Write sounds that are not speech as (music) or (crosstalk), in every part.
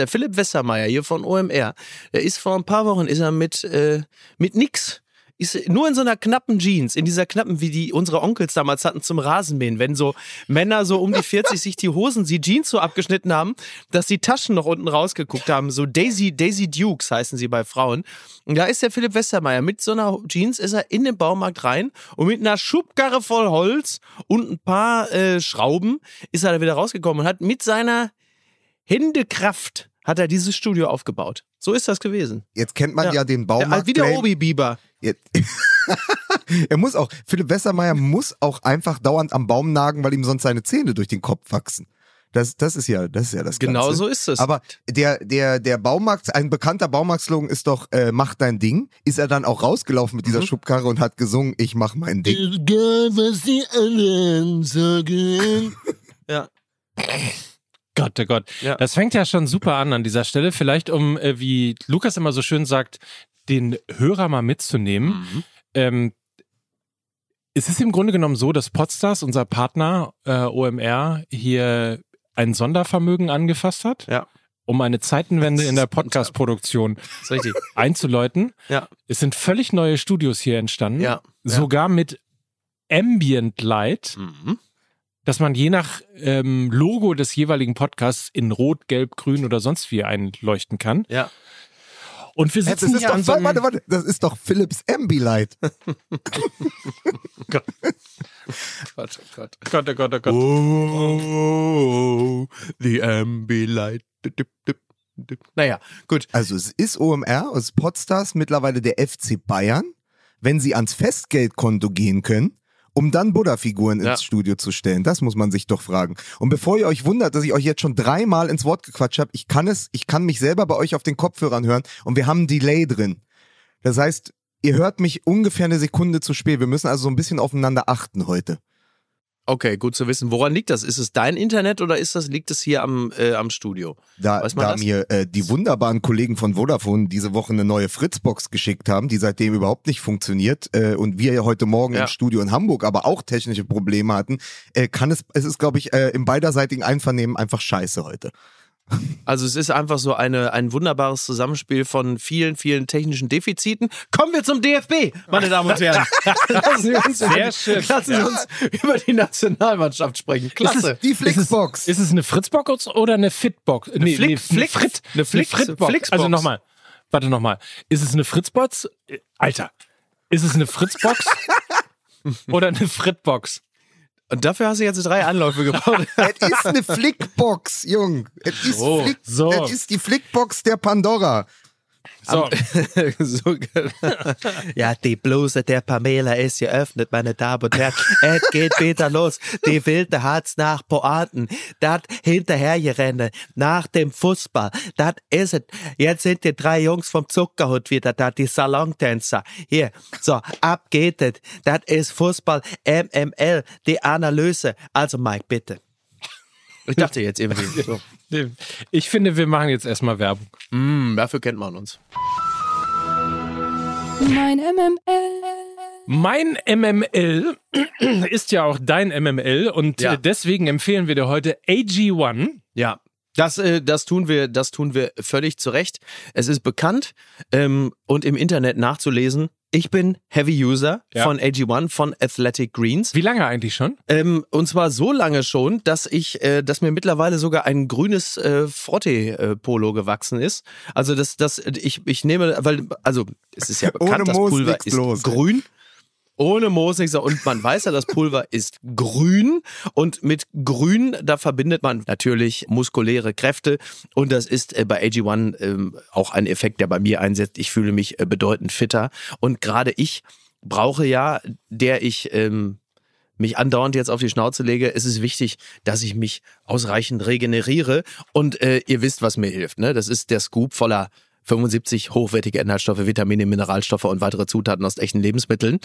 der Philipp Wessermeier hier von OMR, der ist vor ein paar Wochen ist er mit, äh, mit nix ist nur in so einer knappen Jeans, in dieser knappen, wie die unsere Onkels damals hatten zum Rasenmähen, wenn so Männer so um die 40 sich die Hosen, die Jeans so abgeschnitten haben, dass die Taschen noch unten rausgeguckt haben. So Daisy, Daisy Dukes heißen sie bei Frauen. Und da ist der Philipp Westermeier mit so einer Jeans, ist er in den Baumarkt rein und mit einer Schubkarre voll Holz und ein paar äh, Schrauben ist er da wieder rausgekommen und hat mit seiner Händekraft hat er dieses Studio aufgebaut. So ist das gewesen. Jetzt kennt man ja, ja den Baumarkt. Wie der Obi Bieber. (laughs) er muss auch, Philipp Wessermeier muss auch einfach dauernd am Baum nagen, weil ihm sonst seine Zähne durch den Kopf wachsen. Das, das ist ja, das ist ja das Genau Ganze. so ist es. Aber der, der, der Baumarkt, ein bekannter Baumarktslogan ist doch, äh, mach dein Ding. Ist er dann auch rausgelaufen mit dieser mhm. Schubkarre und hat gesungen, ich mach mein Ding. Egal, was die anderen sagen. ja. (laughs) Gott, oh Gott. Ja. Das fängt ja schon super an an dieser Stelle. Vielleicht um, äh, wie Lukas immer so schön sagt, den Hörer mal mitzunehmen. Mhm. Ähm, es ist im Grunde genommen so, dass Podstars, unser Partner äh, OMR, hier ein Sondervermögen angefasst hat. Ja. Um eine Zeitenwende in der (laughs) Podcast-Produktion einzuläuten. Ja. Es sind völlig neue Studios hier entstanden. Ja. Sogar mit Ambient Light. Mhm dass man je nach ähm, Logo des jeweiligen Podcasts in Rot, Gelb, Grün oder sonst wie einleuchten kann. Ja. Und wir sitzen das hier doch, an so einem warte, warte, das ist doch Philips Ambilight. (laughs) Gott. Gott, oh Gott. Gott, oh Gott, oh Gott. Oh, the Ambilight. Naja, gut. Also es ist OMR, es ist Podstars, mittlerweile der FC Bayern. Wenn sie ans Festgeldkonto gehen können, um dann Buddha-Figuren ja. ins Studio zu stellen. Das muss man sich doch fragen. Und bevor ihr euch wundert, dass ich euch jetzt schon dreimal ins Wort gequatscht habe, ich kann es, ich kann mich selber bei euch auf den Kopfhörern hören und wir haben ein Delay drin. Das heißt, ihr hört mich ungefähr eine Sekunde zu spät. Wir müssen also so ein bisschen aufeinander achten heute. Okay, gut zu wissen. Woran liegt das? Ist es dein Internet oder ist das, liegt es hier am, äh, am Studio? Da, da mir äh, die wunderbaren Kollegen von Vodafone diese Woche eine neue Fritzbox geschickt haben, die seitdem überhaupt nicht funktioniert äh, und wir ja heute Morgen ja. im Studio in Hamburg aber auch technische Probleme hatten, äh, kann es, es ist glaube ich äh, im beiderseitigen Einvernehmen einfach scheiße heute. Also es ist einfach so eine, ein wunderbares Zusammenspiel von vielen, vielen technischen Defiziten. Kommen wir zum DFB, meine Damen und Herren. (laughs) lassen Sie uns, Sehr über, schön. Lassen Sie uns über die Nationalmannschaft sprechen. Klasse. die Flixbox. Ist es, ist es eine Fritzbox oder eine Fitbox? Eine nee, Flick, nee, Frit, eine, Flix, eine Fritbox. Flixbox. Also nochmal. Warte nochmal. Ist es eine Fritzbox? Alter. Ist es eine Fritzbox? (laughs) oder eine Fritbox? Und dafür hast du jetzt drei Anläufe gebraucht. (laughs) es ist eine Flickbox, Jung. Es ist, so, Flick, so. es ist die Flickbox der Pandora. So. (laughs) so ja, die Bluse der Pamela ist geöffnet, meine Damen und Herren. Es geht wieder los. Die wilde hat's nach Poaten. Das hinterhergerennen nach dem Fußball. Das ist es. Jetzt sind die drei Jungs vom Zuckerhut wieder da, die Salontänzer. Hier, so, ab geht es. Das ist Fußball MML, die Analyse. Also Mike, bitte. Ich dachte jetzt irgendwie. So. Ich finde, wir machen jetzt erstmal Werbung. Mm, dafür kennt man uns. Mein MML. Mein MML ist ja auch dein MML und ja. deswegen empfehlen wir dir heute AG1. Ja. Das, äh, das, tun wir, das tun wir völlig zu Recht. Es ist bekannt ähm, und im Internet nachzulesen. Ich bin Heavy User ja. von AG1, von Athletic Greens. Wie lange eigentlich schon? Ähm, und zwar so lange schon, dass ich, äh, dass mir mittlerweile sogar ein grünes äh, Forte-Polo gewachsen ist. Also das, das, ich, ich nehme, weil, also es ist ja (laughs) bekannt, das Pulver ist los, grün ohne Moos nichts. Und man weiß ja, das Pulver ist grün. Und mit grün, da verbindet man natürlich muskuläre Kräfte. Und das ist äh, bei AG1 ähm, auch ein Effekt, der bei mir einsetzt. Ich fühle mich äh, bedeutend fitter. Und gerade ich brauche ja, der ich ähm, mich andauernd jetzt auf die Schnauze lege, es ist wichtig, dass ich mich ausreichend regeneriere. Und äh, ihr wisst, was mir hilft. Ne? Das ist der Scoop voller 75 hochwertige Inhaltsstoffe, Vitamine, Mineralstoffe und weitere Zutaten aus echten Lebensmitteln.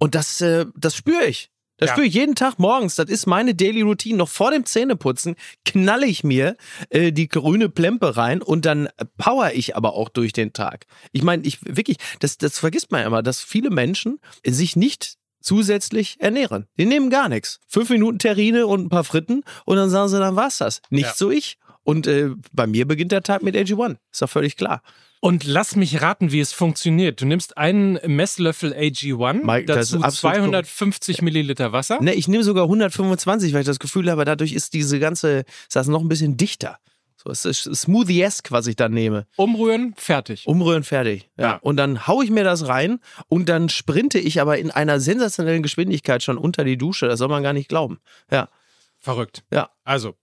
Und das, äh, das spüre ich. Das ja. spüre ich jeden Tag morgens. Das ist meine Daily Routine. Noch vor dem Zähneputzen knalle ich mir äh, die grüne Plempe rein und dann power ich aber auch durch den Tag. Ich meine, ich wirklich, das, das vergisst man immer, dass viele Menschen sich nicht zusätzlich ernähren. Die nehmen gar nichts. Fünf Minuten Terrine und ein paar Fritten und dann sagen sie, dann war's das. Nicht ja. so ich. Und äh, bei mir beginnt der Tag mit AG1. Ist doch völlig klar. Und lass mich raten, wie es funktioniert. Du nimmst einen Messlöffel AG1, Mike, dazu 250 cool. Milliliter Wasser. Ne, ich nehme sogar 125, weil ich das Gefühl habe, dadurch ist diese ganze, ist das noch ein bisschen dichter. So, es ist Smoothie-esque, was ich dann nehme. Umrühren, fertig. Umrühren, fertig. Ja. ja. Und dann haue ich mir das rein und dann sprinte ich aber in einer sensationellen Geschwindigkeit schon unter die Dusche. Das soll man gar nicht glauben. Ja. Verrückt. Ja. Also,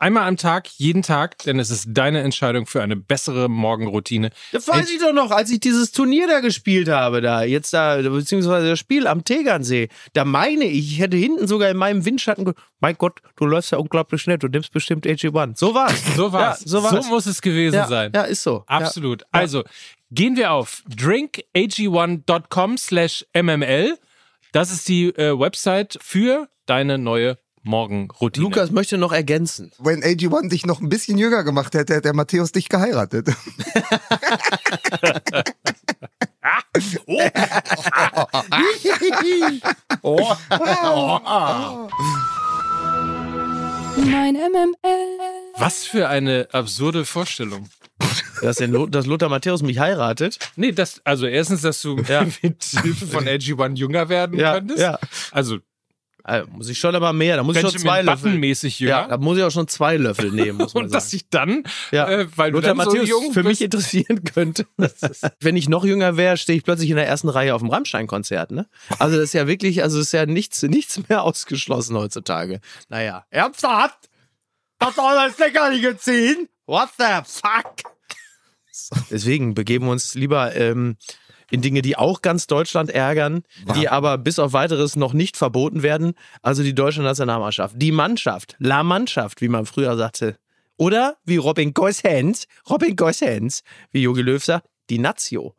Einmal am Tag, jeden Tag, denn es ist deine Entscheidung für eine bessere Morgenroutine. Das weiß ich doch noch, als ich dieses Turnier da gespielt habe, da, jetzt da, beziehungsweise das Spiel am Tegernsee. Da meine ich, ich hätte hinten sogar in meinem Windschatten, mein Gott, du läufst ja unglaublich schnell, du nimmst bestimmt AG1. So war's. So war's. Ja, so, war's. so muss es gewesen ja, sein. Ja, ist so. Absolut. Ja. Also, gehen wir auf drinkag1.com slash mml. Das ist die äh, Website für deine neue Morgenroutine. Lukas möchte noch ergänzen. Wenn AG1 dich noch ein bisschen jünger gemacht hätte, hätte der Matthäus dich geheiratet. (laughs) (laughs) (laughs) oh. oh. Mein MML. Was für eine absurde Vorstellung. Dass, dass Lothar Matthäus mich heiratet? Nee, das, also erstens, dass du ja. mit Hilfe von AG1 jünger werden ja, könntest. Ja. Also also muss ich schon aber mehr, da muss ich schon zwei Löffel. mäßig. Ja, da muss ich auch schon zwei Löffel nehmen. Muss man Und sagen. dass ich dann, ja. äh, weil Lothar Matthäus so für mich interessieren könnte. (laughs) Wenn ich noch jünger wäre, stehe ich plötzlich in der ersten Reihe auf dem Rammstein-Konzert. Ne? Also das ist ja wirklich, also ist ja nichts, nichts mehr ausgeschlossen heutzutage. Naja, ernsthaft? Das soll das Leckerliche ziehen? What the fuck? Deswegen begeben wir uns lieber ähm, in Dinge, die auch ganz Deutschland ärgern, wow. die aber bis auf weiteres noch nicht verboten werden. Also die deutsche Nationalmannschaft, die Mannschaft, La Mannschaft, wie man früher sagte. Oder wie Robin Gosens, Robin Gosens, wie Jogi Löw sagt, die Nazio.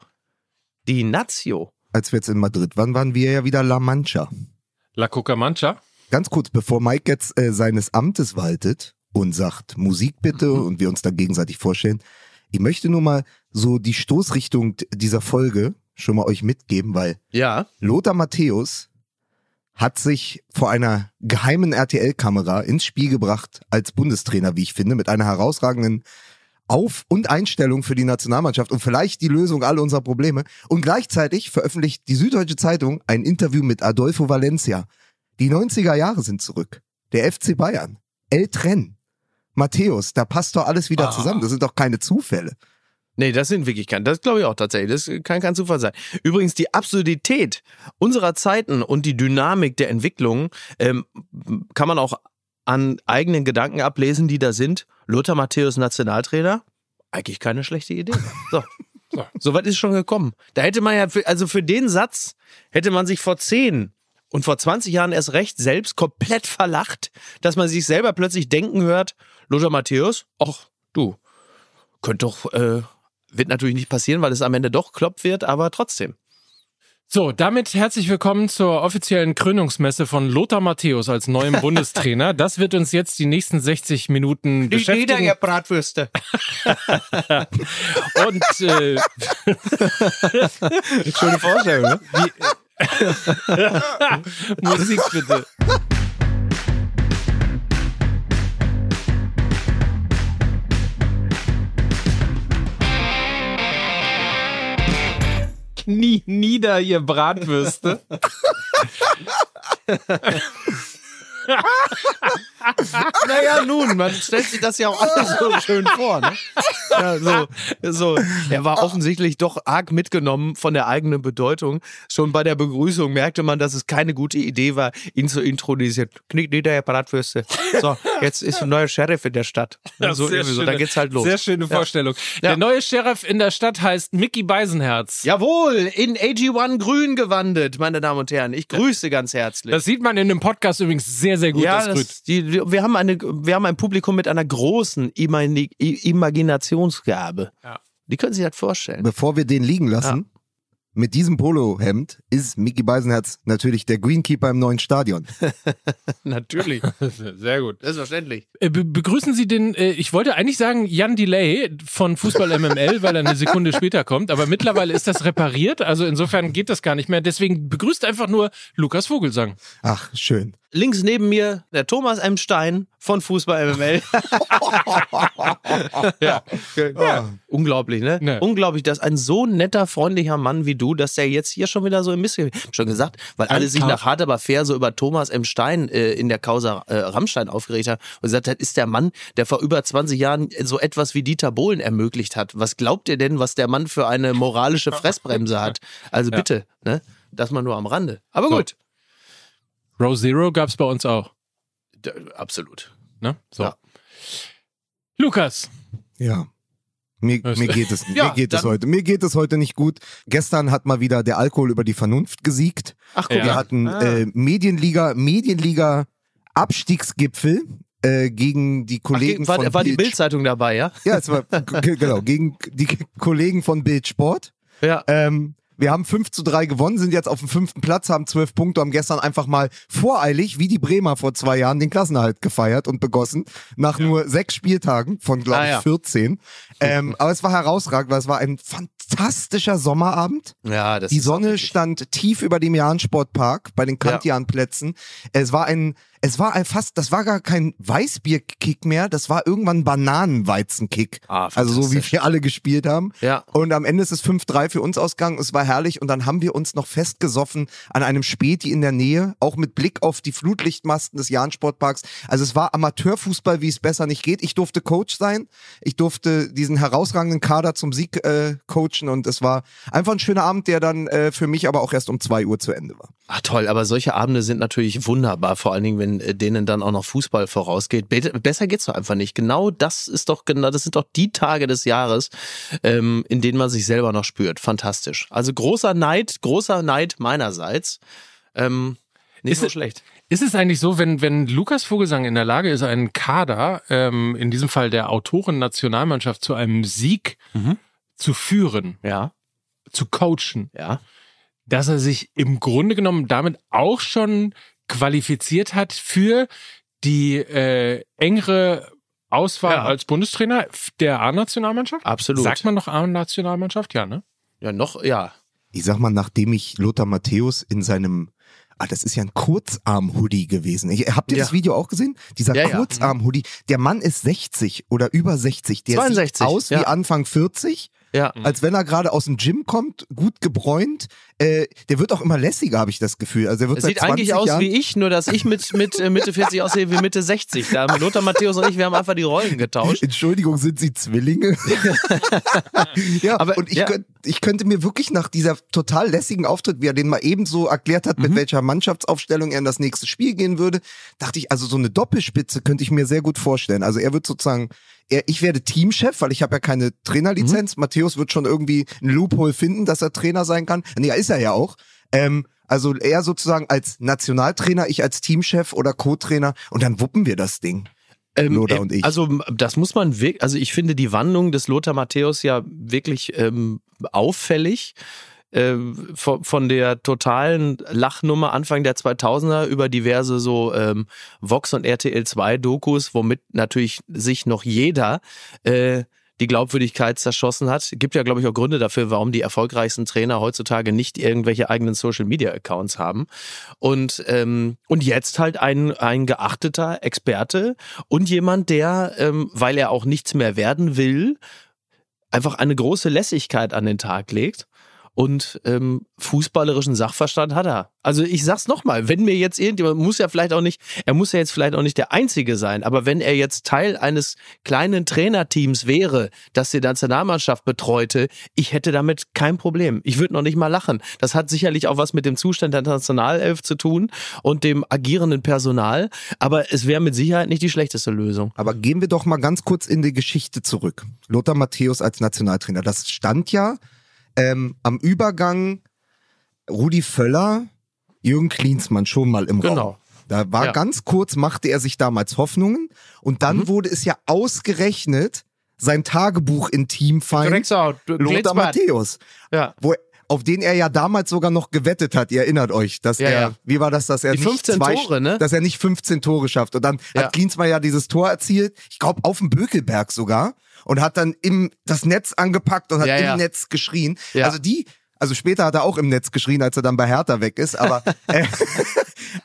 Die Nazio. Als wir jetzt in Madrid waren, waren wir ja wieder La Mancha. La Coca Mancha? Ganz kurz, bevor Mike jetzt äh, seines Amtes waltet und sagt Musik bitte mhm. und wir uns dann gegenseitig vorstellen, ich möchte nur mal so die Stoßrichtung dieser Folge schon mal euch mitgeben, weil ja. Lothar Matthäus hat sich vor einer geheimen RTL-Kamera ins Spiel gebracht als Bundestrainer, wie ich finde, mit einer herausragenden Auf- und Einstellung für die Nationalmannschaft und vielleicht die Lösung all unserer Probleme. Und gleichzeitig veröffentlicht die Süddeutsche Zeitung ein Interview mit Adolfo Valencia. Die 90er Jahre sind zurück. Der FC Bayern. El Tren. Matthäus, da passt doch alles wieder ah. zusammen. Das sind doch keine Zufälle. Nee, das sind wirklich keine. Das glaube ich auch tatsächlich. Das kann kein Zufall sein. Übrigens, die Absurdität unserer Zeiten und die Dynamik der Entwicklung ähm, kann man auch an eigenen Gedanken ablesen, die da sind. Lothar Matthäus Nationaltrainer? Eigentlich keine schlechte Idee. So. (laughs) So, so weit ist schon gekommen. Da hätte man ja, für, also für den Satz hätte man sich vor zehn und vor 20 Jahren erst recht selbst komplett verlacht, dass man sich selber plötzlich denken hört, Lothar Matthäus, ach du, könnte doch, äh, wird natürlich nicht passieren, weil es am Ende doch klopp wird, aber trotzdem. So, damit herzlich willkommen zur offiziellen Krönungsmesse von Lothar Matthäus als neuem (laughs) Bundestrainer. Das wird uns jetzt die nächsten 60 Minuten die beschäftigen. Die Bratwürste. (laughs) Und äh, (laughs) schöne Vorstellung, ne? Die, Musik bitte. Knie nieder, ihr Bratwürste. (laughs) (laughs) naja, nun, man stellt sich das ja auch alles so schön vor. Ne? Ja, so, so. Er war offensichtlich doch arg mitgenommen von der eigenen Bedeutung. Schon bei der Begrüßung merkte man, dass es keine gute Idee war, ihn zu intronisieren. Knick nieder, Herr Bratwürste. So, jetzt ist ein neuer Sheriff in der Stadt. Ja, so, schöne, so, dann geht's halt los. Sehr schöne Vorstellung. Ja. Der neue Sheriff in der Stadt heißt Mickey Beisenherz. Jawohl, in AG1 grün gewandet, meine Damen und Herren. Ich grüße ganz herzlich. Das sieht man in dem Podcast übrigens sehr, sehr gut. Ja, das, die, wir, haben eine, wir haben ein Publikum mit einer großen Imaginationsgabe. Ja. Die können sich das vorstellen. Bevor wir den liegen lassen, ja. mit diesem Polohemd ist Mickey Beisenherz natürlich der Greenkeeper im neuen Stadion. (laughs) natürlich. (laughs) Sehr gut. Selbstverständlich. Äh, be begrüßen Sie den, äh, ich wollte eigentlich sagen Jan Delay von Fußball MML, weil er eine Sekunde später kommt, aber mittlerweile ist das repariert, also insofern geht das gar nicht mehr. Deswegen begrüßt einfach nur Lukas Vogelsang. Ach, schön. Links neben mir der Thomas M. Stein von Fußball MML. (laughs) ja. ja. Unglaublich, ne? Nee. Unglaublich, dass ein so netter, freundlicher Mann wie du, dass der jetzt hier schon wieder so im Mist schon gesagt, weil alle sich nach hart aber fair so über Thomas M. Stein äh, in der Causa äh, Rammstein aufgeregt haben und gesagt hat, ist der Mann, der vor über 20 Jahren so etwas wie Dieter Bohlen ermöglicht hat. Was glaubt ihr denn, was der Mann für eine moralische Fressbremse hat? Also bitte, ne? Das mal nur am Rande. Aber so. Row Zero gab es bei uns auch. D absolut. Ne? So. Ja. Lukas. Ja. Mir, mir, geht es, (laughs) ja, mir geht es heute. Mir geht es heute nicht gut. Gestern hat mal wieder der Alkohol über die Vernunft gesiegt. Ach, guck, Wir hatten ah. äh, Medienliga, Medienliga Abstiegsgipfel äh, gegen die Kollegen Ach, war, von war die Bildzeitung dabei, ja? Ja, es war genau gegen die Kollegen von Bild Sport. Ja. Ähm, wir haben 5 zu 3 gewonnen, sind jetzt auf dem fünften Platz, haben zwölf Punkte, haben gestern einfach mal voreilig, wie die Bremer vor zwei Jahren, den Klassenerhalt gefeiert und begossen. Nach ja. nur sechs Spieltagen von, glaube ich, ah, ja. 14. Ähm, aber es war herausragend, weil es war ein fantastischer Sommerabend. Ja, das Die Sonne stand tief über dem Jahn-Sportpark bei den Kantian-Plätzen. Es war ein es war ein fast, das war gar kein Weißbier-Kick mehr, das war irgendwann Bananenweizen-Kick. Ah, also so wie wir alle gespielt haben. Ja. Und am Ende ist es 5-3 für uns ausgegangen. Es war herrlich. Und dann haben wir uns noch festgesoffen an einem Späti in der Nähe, auch mit Blick auf die Flutlichtmasten des Jahn-Sportparks. Also es war Amateurfußball, wie es besser nicht geht. Ich durfte Coach sein. Ich durfte diesen herausragenden Kader zum Sieg äh, coachen und es war einfach ein schöner Abend, der dann äh, für mich aber auch erst um zwei Uhr zu Ende war. Ach toll, aber solche Abende sind natürlich wunderbar, vor allen Dingen, wenn äh, denen dann auch noch Fußball vorausgeht. Besser geht's doch einfach nicht. Genau das ist doch genau, das sind doch die Tage des Jahres, ähm, in denen man sich selber noch spürt. Fantastisch. Also großer Neid, großer Neid meinerseits. Ähm, nicht ist so schlecht. Ist es eigentlich so, wenn, wenn Lukas Vogelsang in der Lage ist, einen Kader, ähm, in diesem Fall der Autoren-Nationalmannschaft, zu einem Sieg mhm. Zu führen, ja. zu coachen, ja dass er sich im Grunde genommen damit auch schon qualifiziert hat für die äh, engere Auswahl ja. als Bundestrainer der A-Nationalmannschaft? Absolut. Sagt man noch A-Nationalmannschaft? Ja, ne? Ja, noch, ja. Ich sag mal, nachdem ich Lothar Matthäus in seinem Ah, das ist ja ein Kurzarm-Hoodie gewesen. Ich, habt ihr ja. das Video auch gesehen? Dieser ja, Kurzarm-Hoodie. Der Mann ist 60 oder über 60. Der 62, sieht aus ja. wie Anfang 40 ja. Als wenn er gerade aus dem Gym kommt, gut gebräunt. Äh, der wird auch immer lässiger, habe ich das Gefühl. Also der wird sieht eigentlich aus Jahren wie ich, nur dass ich mit, mit äh, Mitte 40 aussehe wie Mitte 60. Da haben Lothar Matthäus und ich, wir haben einfach die Rollen getauscht. Entschuldigung, sind Sie Zwillinge? (laughs) ja, aber und ich, ja. Könnt, ich könnte mir wirklich nach dieser total lässigen Auftritt, wie er den mal ebenso erklärt hat, mhm. mit welcher Mannschaftsaufstellung er in das nächste Spiel gehen würde, dachte ich, also so eine Doppelspitze könnte ich mir sehr gut vorstellen. Also er wird sozusagen er, ich werde Teamchef, weil ich habe ja keine Trainerlizenz. Mhm. Matthäus wird schon irgendwie ein Loophole finden, dass er Trainer sein kann. Nee, ist er ja auch. Ähm, also er sozusagen als Nationaltrainer, ich als Teamchef oder Co-Trainer und dann wuppen wir das Ding. Ähm, Lothar und ich. Also das muss man wirklich, also ich finde die Wandlung des Lothar Matthäus ja wirklich ähm, auffällig. Äh, von, von der totalen Lachnummer Anfang der 2000er über diverse so ähm, Vox und RTL 2 Dokus, womit natürlich sich noch jeder äh, die Glaubwürdigkeit zerschossen hat. Gibt ja, glaube ich, auch Gründe dafür, warum die erfolgreichsten Trainer heutzutage nicht irgendwelche eigenen Social-Media-Accounts haben. Und, ähm, und jetzt halt ein, ein geachteter Experte und jemand, der, ähm, weil er auch nichts mehr werden will, einfach eine große Lässigkeit an den Tag legt und ähm, fußballerischen Sachverstand hat er. Also ich sag's nochmal, wenn mir jetzt irgendjemand, muss ja vielleicht auch nicht, er muss ja jetzt vielleicht auch nicht der Einzige sein, aber wenn er jetzt Teil eines kleinen Trainerteams wäre, das die Nationalmannschaft betreute, ich hätte damit kein Problem. Ich würde noch nicht mal lachen. Das hat sicherlich auch was mit dem Zustand der Nationalelf zu tun und dem agierenden Personal, aber es wäre mit Sicherheit nicht die schlechteste Lösung. Aber gehen wir doch mal ganz kurz in die Geschichte zurück. Lothar Matthäus als Nationaltrainer, das stand ja ähm, am Übergang Rudi Völler, Jürgen Klinsmann schon mal im genau. Raum. Da war ja. ganz kurz, machte er sich damals Hoffnungen und dann mhm. wurde es ja ausgerechnet sein Tagebuch in Teamfeind Lothar Matthäus. Ja. Wo auf den er ja damals sogar noch gewettet hat. Ihr erinnert euch, dass ja, er, ja. wie war das, dass er Die nicht zwei, Tore, ne? dass er nicht 15 Tore schafft. Und dann ja. hat Klinsmann ja dieses Tor erzielt, ich glaube auf dem Bökelberg sogar und hat dann im das Netz angepackt und hat im. Netz geschrien. Also die Also später hat er auch im Netz geschrien, als er dann bei Hertha weg ist. Aber, (laughs) äh,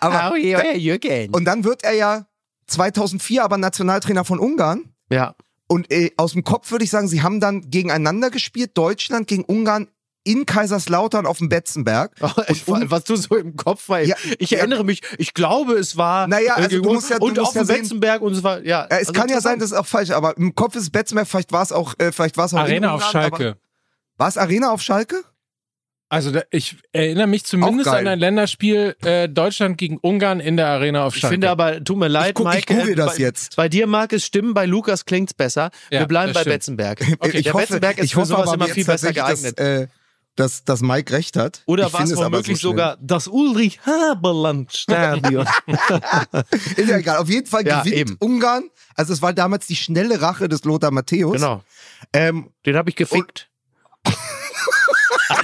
aber oh, Jürgen. und dann wird er ja 2004 aber Nationaltrainer von Ungarn. Ja. Und äh, aus dem Kopf würde ich sagen, sie haben dann gegeneinander gespielt, Deutschland gegen Ungarn in Kaiserslautern auf dem Betzenberg. (laughs) Oh, ich, um, was du so im Kopf war. Ja, ich ja, erinnere mich, ich glaube, es war naja, also du musst ja, du und musst auf dem Betzenberg und es war ja. es also kann ja sein, das ist auch falsch, aber im Kopf ist Betzenberg, vielleicht war es auch, äh, vielleicht war es auch Arena auf Schalke. War es Arena auf Schalke? Also da, ich erinnere mich zumindest an ein Länderspiel äh, Deutschland gegen Ungarn in der Arena auf Schalke. Ich finde aber, tut mir leid, ich guck, Mike. Ich google das bei, jetzt. Bei dir mag es stimmen, bei Lukas klingt es besser. Ja, Wir bleiben bei stimmt. Betzenberg. Okay, der hoffe, Betzenberg ist für sowas immer viel besser geeignet. Das, äh, dass, dass Mike recht hat. Oder war es womöglich so sogar das Ulrich-Haberland-Stadion? (laughs) ist ja egal. Auf jeden Fall gewinnt ja, eben. Ungarn. Also es war damals die schnelle Rache des Lothar Matthäus. Genau. Ähm, Den habe ich gefickt. (laughs)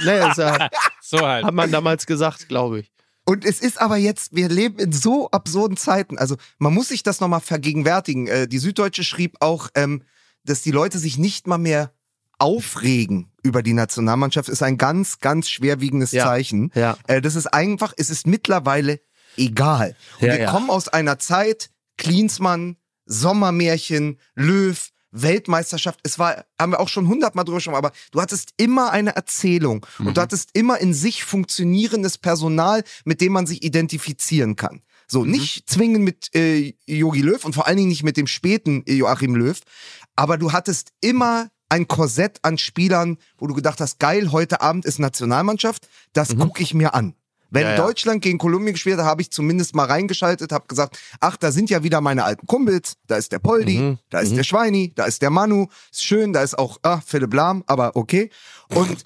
nee, das, äh, (laughs) so halt. Hat man damals gesagt, glaube ich. Und es ist aber jetzt, wir leben in so absurden Zeiten. Also man muss sich das nochmal vergegenwärtigen. Äh, die Süddeutsche schrieb auch, ähm, dass die Leute sich nicht mal mehr aufregen über die Nationalmannschaft, ist ein ganz, ganz schwerwiegendes ja. Zeichen. Ja. Äh, das ist einfach, es ist mittlerweile egal. Und ja, wir kommen aus einer Zeit, Klinsmann, Sommermärchen, Löw, Weltmeisterschaft, es war, haben wir auch schon hundertmal drüber gesprochen, aber du hattest immer eine Erzählung mhm. und du hattest immer in sich funktionierendes Personal, mit dem man sich identifizieren kann. So, mhm. nicht zwingend mit äh, Jogi Löw und vor allen Dingen nicht mit dem späten Joachim Löw, aber du hattest immer ein Korsett an Spielern, wo du gedacht hast, geil, heute Abend ist Nationalmannschaft, das mhm. gucke ich mir an. Wenn ja, ja. Deutschland gegen Kolumbien gespielt hat, habe ich zumindest mal reingeschaltet, habe gesagt, ach, da sind ja wieder meine alten Kumpels, da ist der Poldi, mhm. da ist mhm. der Schweini, da ist der Manu, ist schön, da ist auch ah, Philipp Lahm, aber okay. Und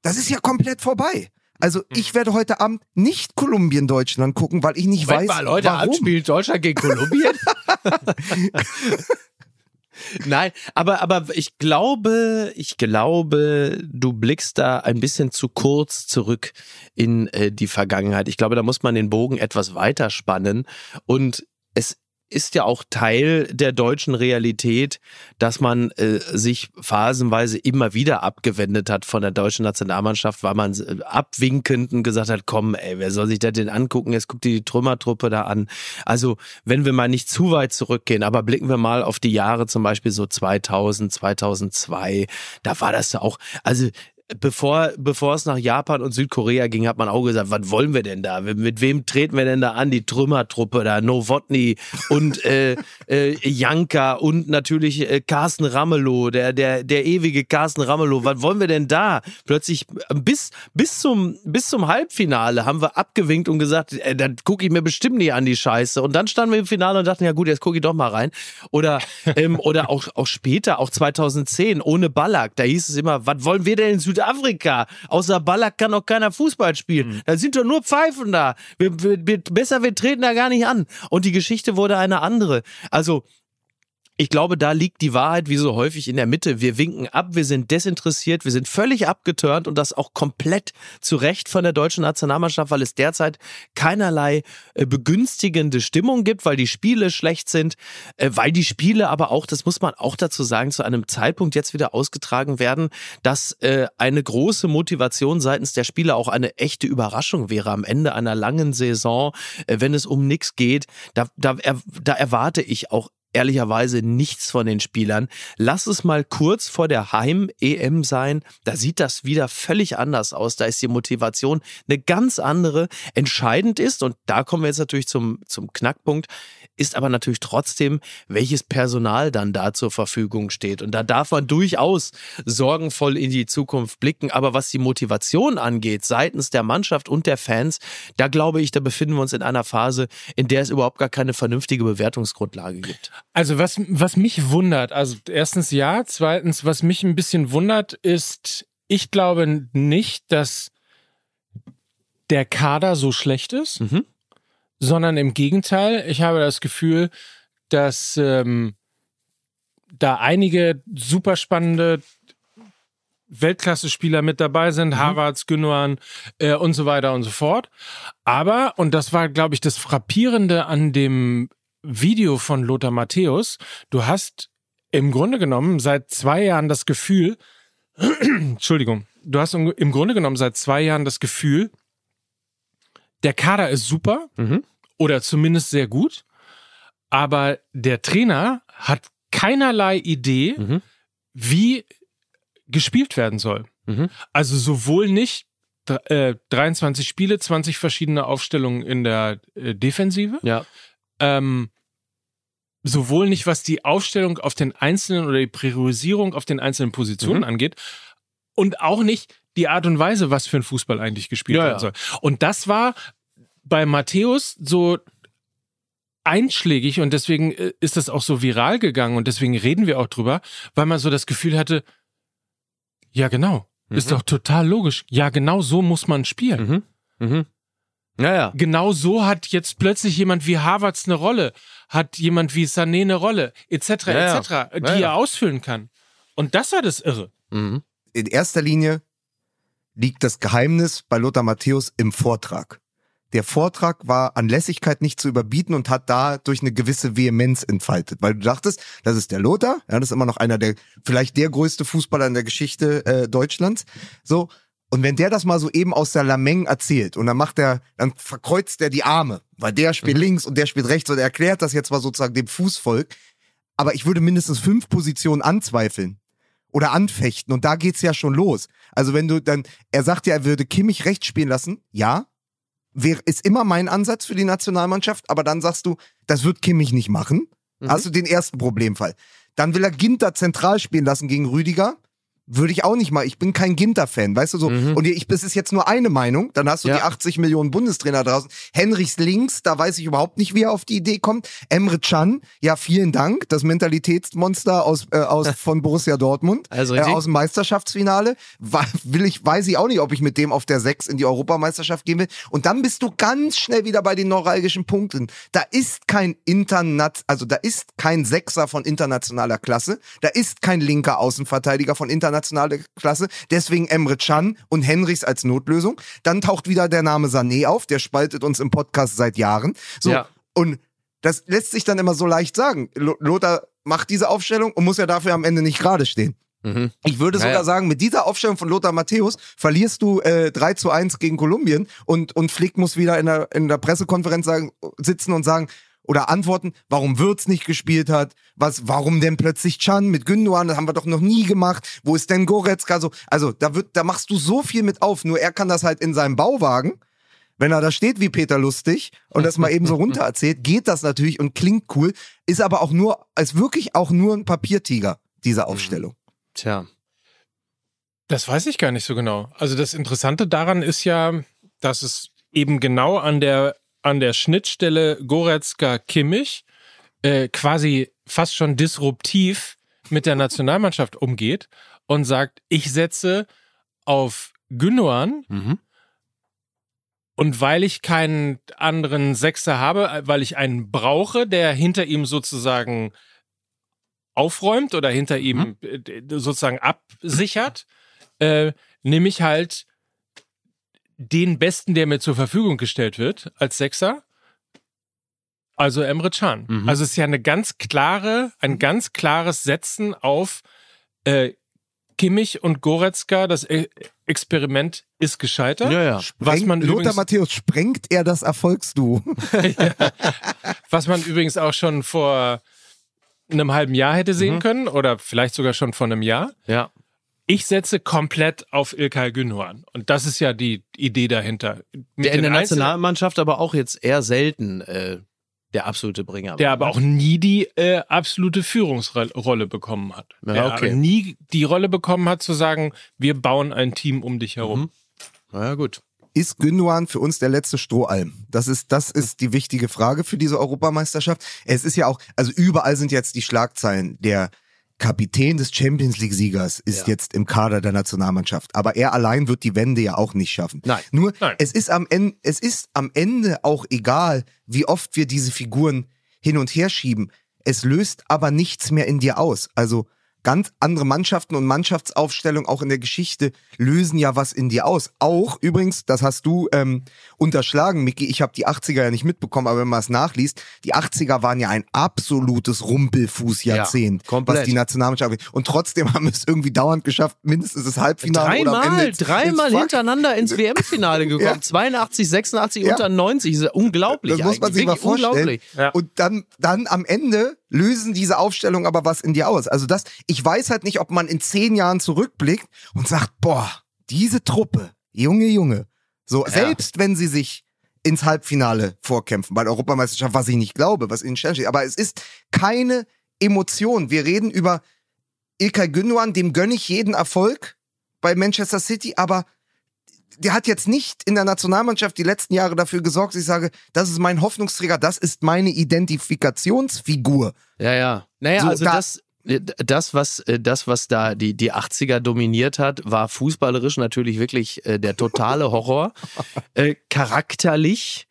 das ist ja komplett vorbei. Also mhm. ich werde heute Abend nicht Kolumbien-Deutschland gucken, weil ich nicht Moment weiß, mal, heute warum. Abend spielt Deutschland gegen Kolumbien? (laughs) Nein, aber, aber ich glaube, ich glaube, du blickst da ein bisschen zu kurz zurück in äh, die Vergangenheit. Ich glaube, da muss man den Bogen etwas weiter spannen und es ist ja auch Teil der deutschen Realität, dass man äh, sich phasenweise immer wieder abgewendet hat von der deutschen Nationalmannschaft, weil man äh, abwinkend und gesagt hat, komm, ey, wer soll sich das denn angucken? Jetzt guckt dir die Trümmertruppe da an. Also, wenn wir mal nicht zu weit zurückgehen, aber blicken wir mal auf die Jahre zum Beispiel so 2000, 2002, da war das ja auch, also bevor, bevor es nach Japan und Südkorea ging, hat man auch gesagt, was wollen wir denn da? Mit wem treten wir denn da an? Die Trümmertruppe da, Novotny und äh, äh, Janka und natürlich äh, Carsten Ramelow, der, der, der ewige Carsten Ramelow. Was wollen wir denn da? Plötzlich bis, bis, zum, bis zum Halbfinale haben wir abgewinkt und gesagt, äh, dann gucke ich mir bestimmt nicht an die Scheiße. Und dann standen wir im Finale und dachten, ja gut, jetzt gucke ich doch mal rein. Oder, ähm, oder auch, auch später, auch 2010, ohne Ballack, da hieß es immer, was wollen wir denn in Südafrika? Südafrika. Außer Ballack kann auch keiner Fußball spielen. Mhm. Da sind doch nur Pfeifen da. Wir, wir, wir, besser, wir treten da gar nicht an. Und die Geschichte wurde eine andere. Also, ich glaube, da liegt die Wahrheit wie so häufig in der Mitte. Wir winken ab, wir sind desinteressiert, wir sind völlig abgeturnt und das auch komplett zu Recht von der deutschen Nationalmannschaft, weil es derzeit keinerlei äh, begünstigende Stimmung gibt, weil die Spiele schlecht sind, äh, weil die Spiele aber auch, das muss man auch dazu sagen, zu einem Zeitpunkt jetzt wieder ausgetragen werden, dass äh, eine große Motivation seitens der Spieler auch eine echte Überraschung wäre am Ende einer langen Saison, wenn es um nichts geht. Da, da, da erwarte ich auch ehrlicherweise nichts von den Spielern. Lass es mal kurz vor der Heim-EM sein. Da sieht das wieder völlig anders aus. Da ist die Motivation eine ganz andere. Entscheidend ist, und da kommen wir jetzt natürlich zum, zum Knackpunkt, ist aber natürlich trotzdem, welches Personal dann da zur Verfügung steht. Und da darf man durchaus sorgenvoll in die Zukunft blicken. Aber was die Motivation angeht, seitens der Mannschaft und der Fans, da glaube ich, da befinden wir uns in einer Phase, in der es überhaupt gar keine vernünftige Bewertungsgrundlage gibt. Also was, was mich wundert, also erstens ja, zweitens, was mich ein bisschen wundert, ist, ich glaube nicht, dass der Kader so schlecht ist, mhm. sondern im Gegenteil, ich habe das Gefühl, dass ähm, da einige super spannende Weltklasse-Spieler mit dabei sind, mhm. Harvards, Gündogan äh, und so weiter und so fort. Aber, und das war, glaube ich, das Frappierende an dem Video von Lothar Matthäus. Du hast im Grunde genommen seit zwei Jahren das Gefühl, (clears throat) Entschuldigung, du hast im Grunde genommen seit zwei Jahren das Gefühl, der Kader ist super mhm. oder zumindest sehr gut, aber der Trainer hat keinerlei Idee, mhm. wie gespielt werden soll. Mhm. Also sowohl nicht äh, 23 Spiele, 20 verschiedene Aufstellungen in der äh, Defensive. Ja. Ähm, sowohl nicht, was die Aufstellung auf den einzelnen oder die Priorisierung auf den einzelnen Positionen mhm. angeht und auch nicht die Art und Weise, was für ein Fußball eigentlich gespielt ja, werden soll. Und das war bei Matthäus so einschlägig und deswegen äh, ist das auch so viral gegangen und deswegen reden wir auch drüber, weil man so das Gefühl hatte, ja genau, mhm. ist doch total logisch. Ja, genau so muss man spielen. Mhm. Mhm. Ja, ja. Genau so hat jetzt plötzlich jemand wie Harvards eine Rolle, hat jemand wie Sané eine Rolle, etc., ja, etc., ja. die ja, er ausfüllen kann. Und das war das Irre. Mhm. In erster Linie liegt das Geheimnis bei Lothar Matthäus im Vortrag. Der Vortrag war an Lässigkeit nicht zu überbieten und hat da durch eine gewisse Vehemenz entfaltet, weil du dachtest, das ist der Lothar, ja, das ist immer noch einer der, vielleicht der größte Fußballer in der Geschichte äh, Deutschlands. So, und wenn der das mal so eben aus der Lameng erzählt und dann macht er, dann verkreuzt er die Arme, weil der spielt mhm. links und der spielt rechts und er erklärt das jetzt mal sozusagen dem Fußvolk. Aber ich würde mindestens fünf Positionen anzweifeln oder anfechten und da geht's ja schon los. Also wenn du dann, er sagt ja, er würde Kimmich rechts spielen lassen, ja, wäre ist immer mein Ansatz für die Nationalmannschaft, aber dann sagst du, das wird Kimmich nicht machen. Mhm. Hast du den ersten Problemfall. Dann will er Ginter zentral spielen lassen gegen Rüdiger würde ich auch nicht mal. Ich bin kein Ginter-Fan, weißt du so. Mhm. Und ich, das ist jetzt nur eine Meinung. Dann hast du ja. die 80 Millionen Bundestrainer draußen. Henrichs links, da weiß ich überhaupt nicht, wie er auf die Idee kommt. Emre Can, ja, vielen Dank. Das Mentalitätsmonster aus, äh, aus (laughs) von Borussia Dortmund. Also äh, aus dem Meisterschaftsfinale. Will ich, weiß ich auch nicht, ob ich mit dem auf der 6 in die Europameisterschaft gehen will. Und dann bist du ganz schnell wieder bei den neuralgischen Punkten. Da ist kein Internat, also da ist kein Sechser von internationaler Klasse. Da ist kein linker Außenverteidiger von internationaler internationale Klasse. Deswegen Emre Can und Henrichs als Notlösung. Dann taucht wieder der Name Sané auf, der spaltet uns im Podcast seit Jahren. So, ja. und das lässt sich dann immer so leicht sagen. Lothar macht diese Aufstellung und muss ja dafür am Ende nicht gerade stehen. Mhm. Ich würde sogar ja. sagen, mit dieser Aufstellung von Lothar Matthäus verlierst du äh, 3 zu 1 gegen Kolumbien und, und Flick muss wieder in der, in der Pressekonferenz sagen, sitzen und sagen, oder antworten, warum Würz nicht gespielt hat, was, warum denn plötzlich Chan mit Gündogan, das haben wir doch noch nie gemacht, wo ist denn Goretzka, so, also da wird, da machst du so viel mit auf, nur er kann das halt in seinem Bauwagen, wenn er da steht wie Peter Lustig und das mal eben so runter (laughs) erzählt, geht das natürlich und klingt cool, ist aber auch nur, ist wirklich auch nur ein Papiertiger, diese Aufstellung. Tja. Das weiß ich gar nicht so genau. Also das Interessante daran ist ja, dass es eben genau an der an der Schnittstelle Goretzka-Kimmich äh, quasi fast schon disruptiv mit der Nationalmannschaft umgeht und sagt, ich setze auf Gündogan mhm. und weil ich keinen anderen Sechser habe, weil ich einen brauche, der hinter ihm sozusagen aufräumt oder hinter ihm mhm. sozusagen absichert, äh, nehme ich halt den Besten, der mir zur Verfügung gestellt wird als Sechser. Also Emre Can. Mhm. Also es ist ja eine ganz klare, ein ganz klares Setzen auf äh, Kimmich und Goretzka. Das e Experiment ist gescheitert. Ja, ja. Was man Lothar übrigens, Matthäus, sprengt er das Erfolgsdu? (laughs) (laughs) ja. Was man übrigens auch schon vor einem halben Jahr hätte sehen mhm. können oder vielleicht sogar schon vor einem Jahr. Ja. Ich setze komplett auf Ilkay Gündogan. Und das ist ja die Idee dahinter. Mit der in der Nationalmannschaft aber auch jetzt eher selten äh, der absolute Bringer. Der aber auch nie die äh, absolute Führungsrolle bekommen hat. Ja, der okay. nie die Rolle bekommen hat zu sagen, wir bauen ein Team um dich herum. Mhm. Na ja, gut. Ist Gündogan für uns der letzte Strohhalm? Das ist, das ist die wichtige Frage für diese Europameisterschaft. Es ist ja auch, also überall sind jetzt die Schlagzeilen der Kapitän des Champions League Siegers ist ja. jetzt im Kader der Nationalmannschaft. Aber er allein wird die Wende ja auch nicht schaffen. Nein. Nur, Nein. es ist am Ende, es ist am Ende auch egal, wie oft wir diese Figuren hin und her schieben. Es löst aber nichts mehr in dir aus. Also, ganz andere Mannschaften und Mannschaftsaufstellung auch in der Geschichte lösen ja was in dir aus. Auch übrigens, das hast du ähm, unterschlagen, Micky, ich habe die 80er ja nicht mitbekommen, aber wenn man es nachliest, die 80er waren ja ein absolutes Rumpelfußjahrzehnt, ja, was die Nationalmannschaft und trotzdem haben wir es irgendwie dauernd geschafft, mindestens das Halbfinale dreimal, oder am Ende dreimal hintereinander ins WM-Finale gekommen, (laughs) ja. 82, 86 ja. unter 90, das ist unglaublich. Das muss man sich mal vorstellen. Ja. Und dann dann am Ende lösen diese Aufstellungen aber was in dir aus. Also das, ich weiß halt nicht, ob man in zehn Jahren zurückblickt und sagt, boah, diese Truppe, Junge, Junge, so, ja. selbst wenn sie sich ins Halbfinale vorkämpfen, bei der Europameisterschaft, was ich nicht glaube, was ihnen steht, aber es ist keine Emotion. Wir reden über Ilkay Gündogan, dem gönne ich jeden Erfolg bei Manchester City, aber der hat jetzt nicht in der Nationalmannschaft die letzten Jahre dafür gesorgt, dass ich sage, das ist mein Hoffnungsträger, das ist meine Identifikationsfigur. Ja, ja. Naja, so, also da, das, das, was, äh, das, was da die, die 80er dominiert hat, war fußballerisch natürlich wirklich äh, der totale Horror. (laughs) äh, charakterlich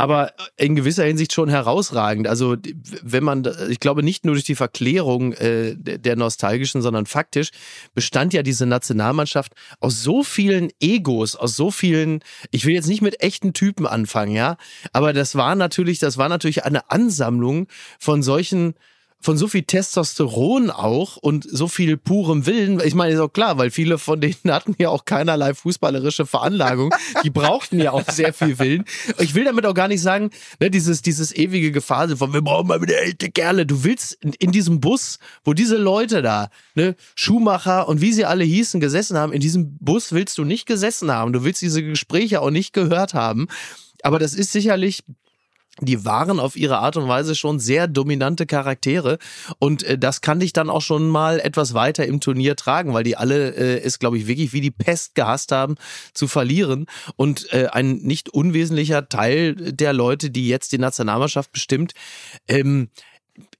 aber in gewisser Hinsicht schon herausragend. Also wenn man, ich glaube nicht nur durch die Verklärung äh, der nostalgischen, sondern faktisch bestand ja diese Nationalmannschaft aus so vielen Egos, aus so vielen, ich will jetzt nicht mit echten Typen anfangen, ja, aber das war natürlich, das war natürlich eine Ansammlung von solchen von so viel Testosteron auch und so viel purem Willen. Ich meine, ist auch klar, weil viele von denen (laughs) hatten ja auch keinerlei fußballerische Veranlagung. Die brauchten ja auch sehr viel Willen. Ich will damit auch gar nicht sagen, ne, dieses, dieses ewige Gefasel von, wir brauchen mal wieder echte Kerle. Du willst in, in diesem Bus, wo diese Leute da, ne, Schumacher und wie sie alle hießen, gesessen haben, in diesem Bus willst du nicht gesessen haben. Du willst diese Gespräche auch nicht gehört haben. Aber das ist sicherlich die waren auf ihre Art und Weise schon sehr dominante Charaktere. Und äh, das kann dich dann auch schon mal etwas weiter im Turnier tragen, weil die alle äh, es, glaube ich, wirklich wie die Pest gehasst haben zu verlieren. Und äh, ein nicht unwesentlicher Teil der Leute, die jetzt die Nationalmannschaft bestimmt, ähm,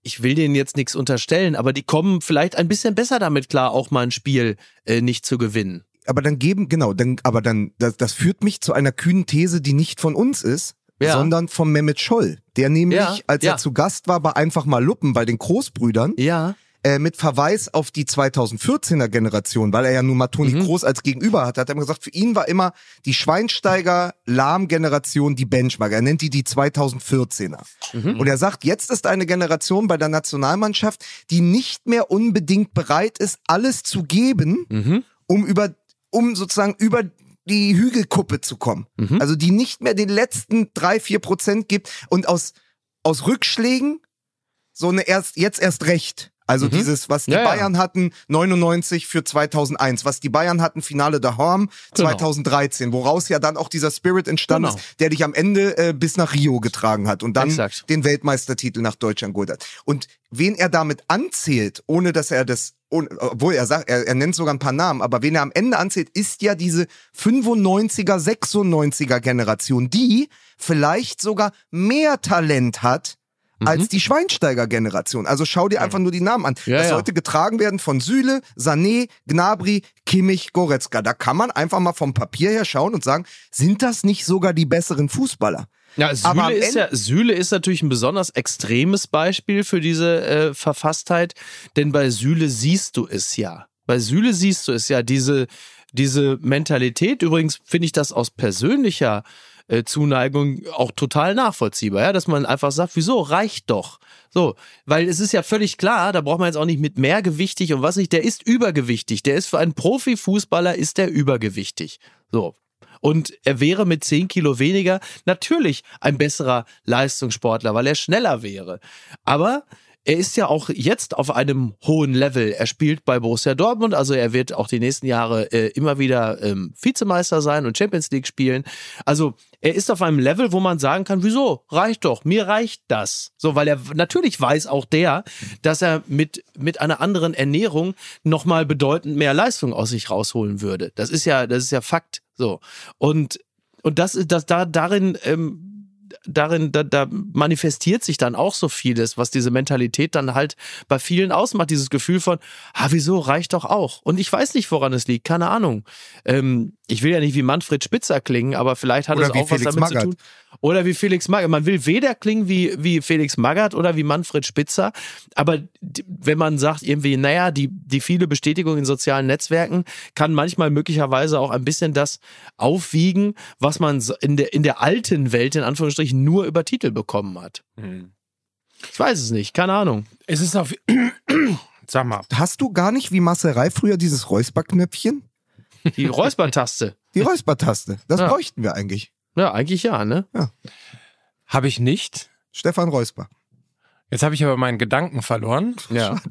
ich will denen jetzt nichts unterstellen, aber die kommen vielleicht ein bisschen besser damit klar, auch mal ein Spiel äh, nicht zu gewinnen. Aber dann geben, genau, dann, aber dann, das, das führt mich zu einer kühnen These, die nicht von uns ist, ja. sondern vom Mehmet Scholl. Der nämlich, ja, als ja. er zu Gast war bei Einfach mal Luppen bei den Großbrüdern, ja. Äh, mit Verweis auf die 2014er Generation, weil er ja nun mal Toni mhm. Groß als Gegenüber hat, hat er gesagt, für ihn war immer die Schweinsteiger-Lahm-Generation die Benchmark. Er nennt die die 2014er. Mhm. Und er sagt, jetzt ist eine Generation bei der Nationalmannschaft, die nicht mehr unbedingt bereit ist, alles zu geben, mhm. um über um sozusagen über die Hügelkuppe zu kommen. Mhm. Also die nicht mehr den letzten drei, vier Prozent gibt und aus, aus Rückschlägen so eine erst, jetzt erst recht. Also mhm. dieses, was die ja, Bayern ja. hatten, 99 für 2001, was die Bayern hatten, Finale der Horm 2013, genau. woraus ja dann auch dieser Spirit entstanden genau. ist, der dich am Ende äh, bis nach Rio getragen hat und dann Exakt. den Weltmeistertitel nach Deutschland geholt hat. Und wen er damit anzählt, ohne dass er das obwohl er sagt, er, er nennt sogar ein paar Namen, aber wen er am Ende anzählt, ist ja diese 95er, 96er Generation, die vielleicht sogar mehr Talent hat als mhm. die Schweinsteiger-Generation. Also schau dir einfach nur die Namen an. Ja, das ja. sollte getragen werden von Süle, Sané, Gnabry, Kimmich, Goretzka. Da kann man einfach mal vom Papier her schauen und sagen, sind das nicht sogar die besseren Fußballer? Ja, Süle ist ja, Süle ist natürlich ein besonders extremes Beispiel für diese äh, Verfasstheit, denn bei Süle siehst du es ja. Bei Süle siehst du es ja, diese, diese Mentalität. Übrigens finde ich das aus persönlicher äh, Zuneigung auch total nachvollziehbar, ja, dass man einfach sagt, wieso reicht doch. So, weil es ist ja völlig klar, da braucht man jetzt auch nicht mit mehrgewichtig und was nicht, der ist übergewichtig. Der ist für einen Profifußballer ist der übergewichtig. So. Und er wäre mit 10 Kilo weniger natürlich ein besserer Leistungssportler, weil er schneller wäre. Aber er ist ja auch jetzt auf einem hohen Level. Er spielt bei Borussia Dortmund, also er wird auch die nächsten Jahre äh, immer wieder ähm, Vizemeister sein und Champions League spielen. Also er ist auf einem Level, wo man sagen kann, wieso? Reicht doch, mir reicht das. So, weil er natürlich weiß auch der, dass er mit, mit einer anderen Ernährung nochmal bedeutend mehr Leistung aus sich rausholen würde. Das ist ja, das ist ja Fakt. So. Und, und das, das da, darin, ähm, darin, da, da manifestiert sich dann auch so vieles, was diese Mentalität dann halt bei vielen ausmacht. Dieses Gefühl von, ah, wieso, reicht doch auch. Und ich weiß nicht, woran es liegt, keine Ahnung. Ähm, ich will ja nicht wie Manfred Spitzer klingen, aber vielleicht hat Oder es auch Felix was damit Magath. zu tun. Oder wie Felix Magath. Man will weder klingen wie, wie Felix Magath oder wie Manfred Spitzer. Aber die, wenn man sagt irgendwie, naja, die, die viele Bestätigung in sozialen Netzwerken kann manchmal möglicherweise auch ein bisschen das aufwiegen, was man in der, in der alten Welt in Anführungsstrichen nur über Titel bekommen hat. Ich weiß es nicht, keine Ahnung. Es ist auf. (clears throat) Sag mal. Hast du gar nicht wie Masserei früher dieses Räusperknöpfchen? Die Räuspertaste. (laughs) Die Räuspertaste. Das Ja. bräuchten wir eigentlich. Ja, eigentlich ja, ne? Habe ich nicht. Stefan Räusper. Jetzt habe ich aber meinen Gedanken verloren. Ja. (laughs)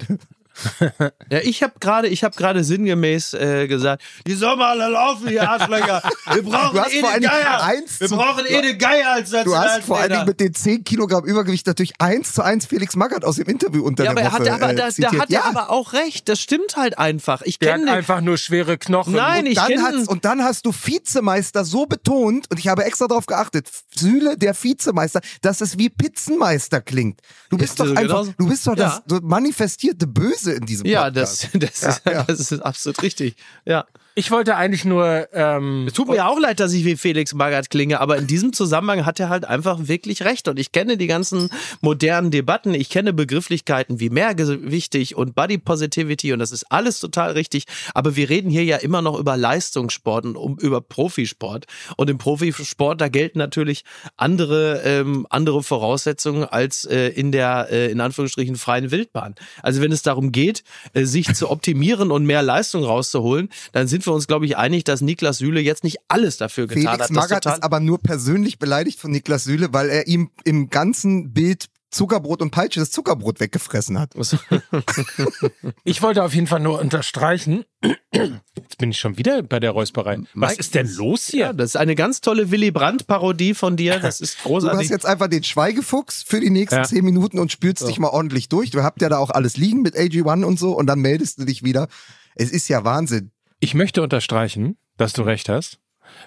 Ja, ich habe gerade, ich habe gerade sinngemäß äh, gesagt, die sollen mal alle laufen, ihr Arschlöcher. Wir brauchen Du hast eh vor den allen Dingen Geier. eins Wir zu- brauchen eh den Geier als Du hast vor allen Dingen mit den 10 Kilogramm Übergewicht natürlich eins zu eins Felix Magath aus dem Interview unter Ja, aber der er Woche hat, aber äh, da, da hat ja. er aber auch recht. Das stimmt halt einfach. Ich Der hat kenne den. einfach nur schwere Knochen. Nein, ich dann kenne hat's, und dann hast du Vizemeister so betont, und ich habe extra darauf geachtet, Sühle der Vizemeister, dass es wie Pizzenmeister klingt. Du bist Ja, doch einfach, genauso. du bist doch Ja. das manifestierte Böse in diesem Ja, Podcast. das, (laughs) das, ist, das ist absolut richtig. Ja. Ich wollte eigentlich nur. Ähm, Es tut mir auch leid, dass ich wie Felix Magath klinge, aber in diesem Zusammenhang hat er halt einfach wirklich recht. Und ich kenne die ganzen modernen Debatten, ich kenne Begrifflichkeiten wie mehrgewichtig und Body Positivity und das ist alles total richtig. Aber wir reden hier ja immer noch über Leistungssport und um, über Profisport. Und im Profisport, da gelten natürlich andere, ähm, andere Voraussetzungen als äh, in der, äh, in Anführungsstrichen, freien Wildbahn. Also wenn es darum geht, äh, sich zu optimieren und mehr Leistung rauszuholen, dann sind wir uns, glaube ich, einig, dass Niklas Süle jetzt nicht alles dafür getan Felix hat. das Magath total- ist aber nur persönlich beleidigt von Niklas Süle, weil er ihm im ganzen Bild Zuckerbrot und Peitsche das Zuckerbrot weggefressen hat. (laughs) ich wollte auf jeden Fall nur unterstreichen. Jetzt bin ich schon wieder bei der Räusperei. Was Mike, ist denn los hier? Ja, das ist eine ganz tolle Willy Brandt-Parodie von dir. Das ist Du hast großartig. jetzt einfach den Schweigefuchs für die nächsten Ja. zehn Minuten und spülst dich mal ordentlich durch. Du habt ja da auch alles liegen mit AG1 und so und dann meldest du dich wieder. Es ist ja Wahnsinn. Ich möchte unterstreichen, dass du recht hast,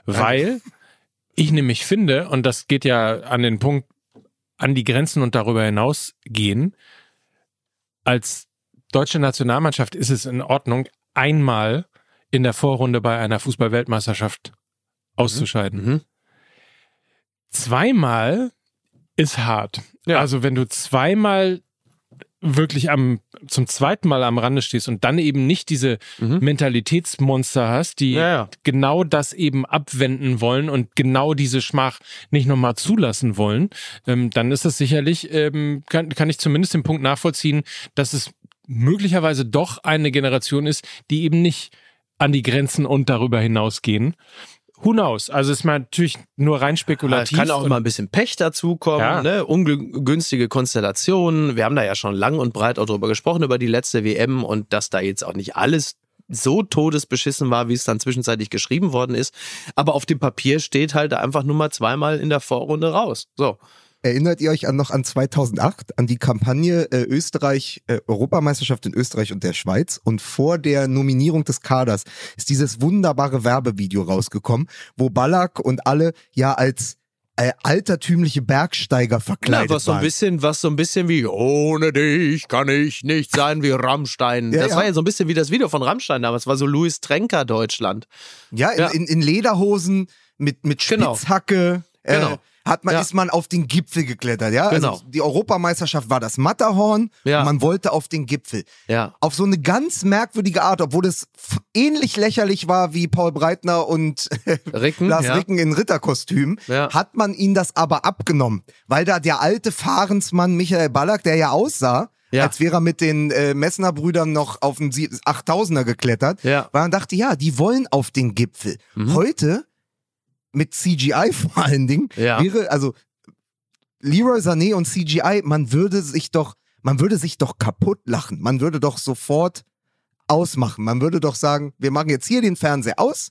weil ich nämlich finde, und das geht ja an den Punkt, an die Grenzen und darüber hinaus gehen, als deutsche Nationalmannschaft ist es in Ordnung, einmal in der Vorrunde bei einer Fußball-Weltmeisterschaft auszuscheiden. Mhm. Zweimal ist hart. Ja. Also wenn du zweimal wirklich am zum zweiten Mal am Rande stehst und dann eben nicht diese Mhm. Mentalitätsmonster hast, die Ja, ja. genau das eben abwenden wollen und genau diese Schmach nicht nochmal zulassen wollen, ähm, dann ist das sicherlich, ähm, kann, kann ich zumindest den Punkt nachvollziehen, dass es möglicherweise doch eine Generation ist, die eben nicht an die Grenzen und darüber hinausgehen. Who knows? Also ist man natürlich nur rein Es spekulativ. kann auch mal ein bisschen Pech dazukommen, Ja. ne? ungünstige Konstellationen. Wir haben da ja schon lang und breit auch drüber gesprochen, über die letzte WM und dass da jetzt auch nicht alles so todesbeschissen war, wie es dann zwischenzeitlich geschrieben worden ist. Aber auf dem Papier steht halt einfach nur mal zweimal in der Vorrunde raus. So. Erinnert ihr euch an noch an 2008, an die Kampagne äh, Österreich, äh, Europameisterschaft in Österreich und der Schweiz? Und vor der Nominierung des Kaders ist dieses wunderbare Werbevideo rausgekommen, wo Ballack und alle ja als äh, altertümliche Bergsteiger Ja, verkleidet was so ein waren. bisschen, was so ein bisschen wie ohne dich kann ich nicht sein wie Rammstein. Ja, das ja. war ja so ein bisschen wie das Video von Rammstein damals. war so Louis Trenker Deutschland. Ja, in, Ja. in, in Lederhosen mit, mit Genau. Spitzhacke. Äh, Genau. Hat man, Ja. ist man auf den Gipfel geklettert, ja? Genau. Also die Europameisterschaft war das Matterhorn. Ja. Und man wollte auf den Gipfel. Ja. Auf so eine ganz merkwürdige Art, obwohl es ähnlich lächerlich war wie Paul Breitner und (laughs) Ricken. Lars ja. Ricken in Ritterkostüm, hat man ihn das aber abgenommen. Weil da der alte Fahrensmann Michael Ballack, der ja aussah, Ja. als wäre er mit den äh, Messner Brüdern noch auf den Sie- 8000er geklettert, Ja. weil man dachte, ja, die wollen auf den Gipfel. Mhm. Heute mit CGI (laughs) vor allen Dingen Ja. wäre also Leroy Sané und CGI, man würde sich doch, man würde sich doch kaputt lachen. Man würde doch sofort ausmachen. Man würde doch sagen, wir machen jetzt hier den Fernseher aus.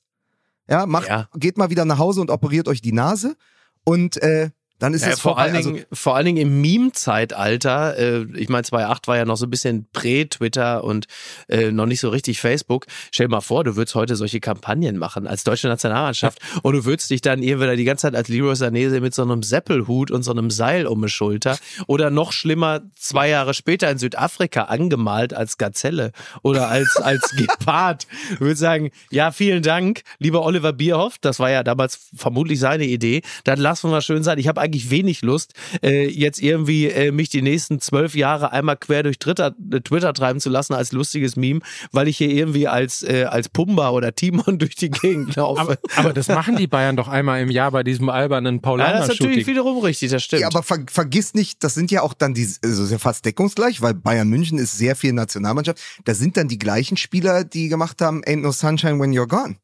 Ja, macht, Ja. geht mal wieder nach Hause und operiert euch die Nase und äh, dann ist ja, es vor vorbei. Allen Dingen, also, vor allen Dingen im Meme-Zeitalter, äh, ich meine 2008 war ja noch so ein bisschen Prä-Twitter und äh, noch nicht so richtig Facebook. Stell dir mal vor, du würdest heute solche Kampagnen machen als deutsche Nationalmannschaft und du würdest dich dann irgendwann die ganze Zeit als Leroy Sané mit so einem Seppelhut und so einem Seil um die Schulter oder noch schlimmer zwei Jahre später in Südafrika angemalt als Gazelle oder als, als (laughs) Gepard. Ich würde sagen, ja, vielen Dank, lieber Oliver Bierhoff, das war ja damals vermutlich seine Idee, dann lassen wir schön sein. Ich habe eigentlich wenig Lust, äh, jetzt irgendwie äh, mich die nächsten zwölf Jahre einmal quer durch Twitter, äh, Twitter treiben zu lassen als lustiges Meme, weil ich hier irgendwie als, äh, als Pumba oder Timon (laughs) durch die Gegend laufe. Aber, aber, das machen die Bayern doch einmal im Jahr bei diesem albernen Paulaner ja, Das ist natürlich wiederum richtig, das stimmt. Ja, aber ver vergiss nicht, das sind ja auch dann die, also ist ja fast deckungsgleich, weil Bayern München ist sehr viel Nationalmannschaft. Da sind dann die gleichen Spieler, die gemacht haben Ain't No Sunshine When You're Gone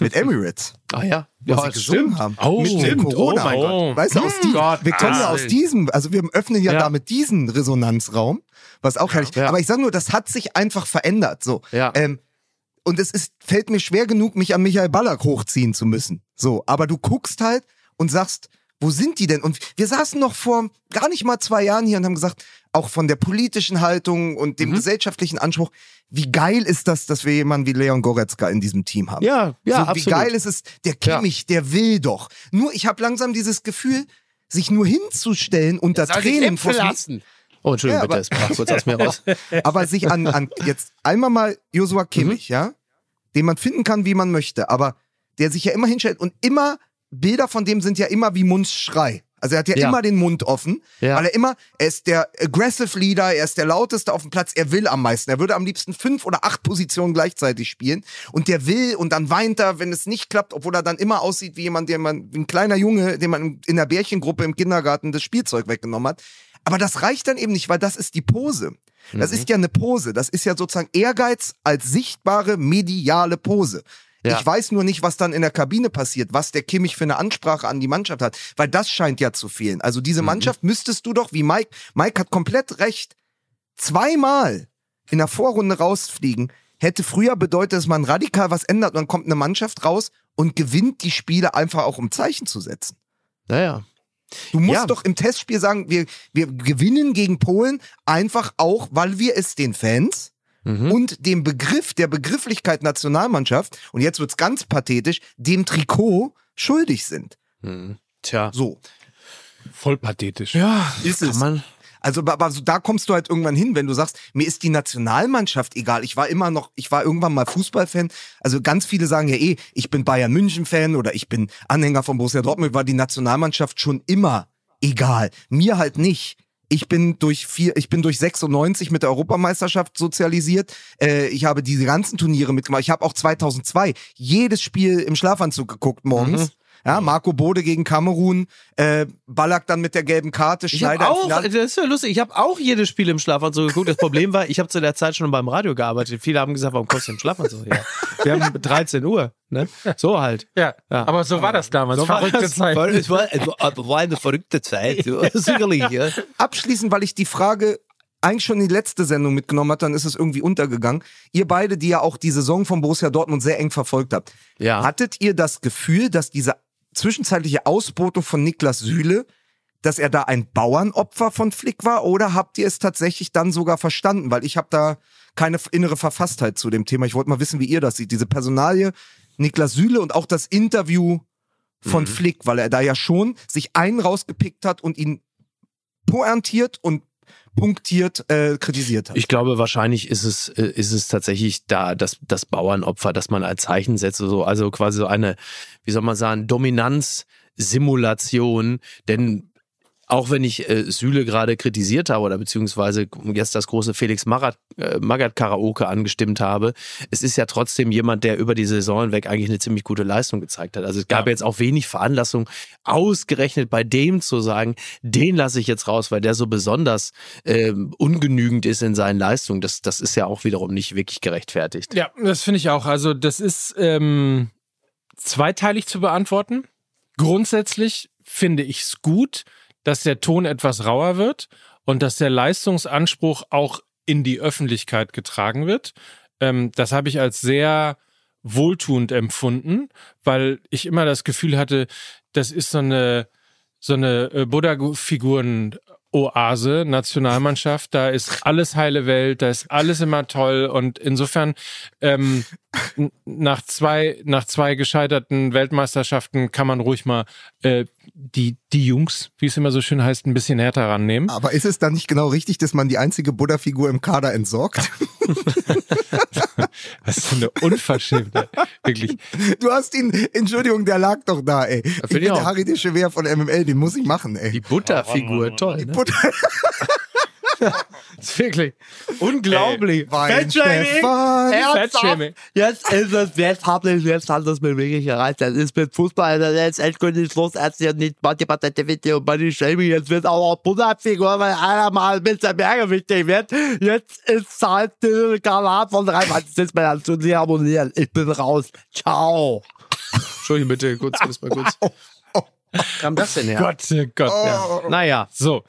mit (laughs) Emirates. Ah ja, ja, sie gesungen haben. Oh, mit stimmt. Corona. Oh mein Gott. Weißt du, aus die, wir kommen ja aus diesem, also wir öffnen ja, ja. damit diesen Resonanzraum, was auch herrlich. Ja. Aber ich sage nur, das hat sich einfach verändert. So. Ja. Ähm, und es ist, fällt mir schwer genug, mich an Michael Ballack hochziehen zu müssen. So, aber du guckst halt und sagst, wo sind die denn? Und wir saßen noch vor gar nicht mal zwei Jahren hier und haben gesagt, auch von der politischen Haltung und dem mhm. gesellschaftlichen Anspruch, wie geil ist das, dass wir jemanden wie Leon Goretzka in diesem Team haben? Ja, ja, so, absolut. Wie geil ist es, der Kimmich, ja. der will doch. Nur ich habe langsam dieses Gefühl, sich nur hinzustellen unter Tränen vor lassen. Oh, Entschuldigung, ja, bitte, es brach kurz aus mir (laughs) raus. aber sich an, an jetzt einmal mal Joshua Kimmich, mhm. ja, den man finden kann, wie man möchte, aber der sich ja immer hinstellt und immer Bilder von dem sind ja immer wie Mundschrei. Also er hat ja, ja, immer den Mund offen, ja. weil er immer, er ist der Aggressive Leader, er ist der lauteste auf dem Platz, er will am meisten. Er würde am liebsten fünf oder acht Positionen gleichzeitig spielen und der will und dann weint er, wenn es nicht klappt, obwohl er dann immer aussieht wie jemand, der man, wie ein kleiner Junge, dem man in der Bärchengruppe im Kindergarten das Spielzeug weggenommen hat. Aber das reicht dann eben nicht, weil das ist die Pose. Das mhm. ist ja eine Pose. Das ist ja sozusagen Ehrgeiz als sichtbare mediale Pose. Ja. Ich weiß nur nicht, was dann in der Kabine passiert, was der Kimmich für eine Ansprache an die Mannschaft hat, weil das scheint ja zu fehlen. Also diese mhm. Mannschaft müsstest du doch, wie Mike, Mike hat komplett recht, zweimal in der Vorrunde rausfliegen, hätte früher bedeutet, dass man radikal was ändert und dann kommt eine Mannschaft raus und gewinnt die Spiele einfach auch um Zeichen zu setzen. Naja. Du musst ja. doch im Testspiel sagen, wir, wir gewinnen gegen Polen einfach auch, weil wir es den Fans mhm. und dem Begriff der Begrifflichkeit Nationalmannschaft, und jetzt wird's ganz pathetisch, dem Trikot schuldig sind. Mhm. Tja. So. Voll pathetisch. Ja, ist es. Man also, aber so, da kommst du halt irgendwann hin, wenn du sagst, mir ist die Nationalmannschaft egal. Ich war immer noch, ich war irgendwann mal Fußballfan. Also ganz viele sagen ja eh, ich bin Bayern München Fan oder ich bin Anhänger von Borussia Dortmund. War die Nationalmannschaft schon immer egal. Mir halt nicht. Ich bin durch vier, ich bin durch 96 mit der Europameisterschaft sozialisiert. Äh, ich habe diese ganzen Turniere mitgemacht. Ich habe auch 2002 jedes Spiel im Schlafanzug geguckt morgens. Mhm. Ja, Marco Bode gegen Kamerun, äh, Ballack dann mit der gelben Karte, Schneider. Ich auch, das ist ja lustig, ich habe auch jedes Spiel im Schlafanzug geguckt. Das Problem war, ich habe zu der Zeit schon beim Radio gearbeitet. Viele haben gesagt, warum kommst du im Schlafanzug? Ja. Wir haben (laughs) 13 Uhr. Ne? So halt. Ja, ja, aber so war das damals. So verrückte das, Zeit. Es war, es war eine verrückte Zeit, (laughs) sicherlich. Ja. Abschließend, weil ich die Frage eigentlich schon in die letzte Sendung mitgenommen hat, dann ist es irgendwie untergegangen. Ihr beide, die ja auch die Saison von Borussia Dortmund sehr eng verfolgt habt, ja. hattet ihr das Gefühl, dass diese zwischenzeitliche Ausbotung von Niklas Süle, dass er da ein Bauernopfer von Flick war oder habt ihr es tatsächlich dann sogar verstanden? Weil ich habe da keine innere Verfasstheit zu dem Thema. Ich wollte mal wissen, wie ihr das seht. Diese Personalie Niklas Süle und auch das Interview von mhm. Flick, weil er da ja schon sich einen rausgepickt hat und ihn pointiert und punktiert äh, kritisiert hat. Ich glaube, wahrscheinlich ist es, äh, ist es tatsächlich da das, das Bauernopfer, das man als Zeichen setzt. So, also quasi so eine, wie soll man sagen, Dominanzsimulation. Denn auch wenn ich äh, Süle gerade kritisiert habe oder beziehungsweise jetzt das große Felix Magath, äh, Magath Karaoke angestimmt habe, es ist ja trotzdem jemand, der über die Saison hinweg eigentlich eine ziemlich gute Leistung gezeigt hat. Also es gab ja. jetzt auch wenig Veranlassung, ausgerechnet bei dem zu sagen, den lasse ich jetzt raus, weil der so besonders äh, ungenügend ist in seinen Leistungen. Das, das ist ja auch wiederum nicht wirklich gerechtfertigt. Ja, das finde ich auch. Also das ist ähm, zweiteilig zu beantworten. Grundsätzlich finde ich es gut, dass der Ton etwas rauer wird und dass der Leistungsanspruch auch in die Öffentlichkeit getragen wird. Ähm, das habe ich als sehr wohltuend empfunden, weil ich immer das Gefühl hatte, das ist so eine so eine äh, Buddha-Figuren Oase, Nationalmannschaft, da ist alles heile Welt, da ist alles immer toll und insofern ähm, nach zwei nach zwei gescheiterten Weltmeisterschaften kann man ruhig mal äh, die die Jungs, wie es immer so schön heißt, ein bisschen härter rannehmen. Aber ist es dann nicht genau richtig, dass man die einzige Buddha-Figur im Kader entsorgt? (laughs) Was ist eine Unverschämtheit. (laughs) Wirklich. Du hast ihn, Entschuldigung, der lag doch da, ey. Ich bin der Harry de Chever von MML, den muss ich machen, ey. Die Butterfigur, toll. Die ne? Butter (laughs) (laughs) ist wirklich unglaublich. Fettshaming. Jetzt ist es, jetzt hat es, jetzt hat es mir wirklich erreicht. Das ist mit Fußball, das ist endgültig Schluss. Jetzt ist nicht Body Positivity und Body Shaming. Jetzt wird auch noch Butterfigur, weil einer mal ein bisschen mehr wichtig wird. Jetzt ist halt der Kanal von drei Mann. Jetzt ist mir dann zu sehr harmonieren. Ich bin raus. Ciao. Entschuldigung, bitte, kurz, kurz mal kurz. (laughs) kam das denn her? Gott, oh Gott. Oh. Ja. Naja, so.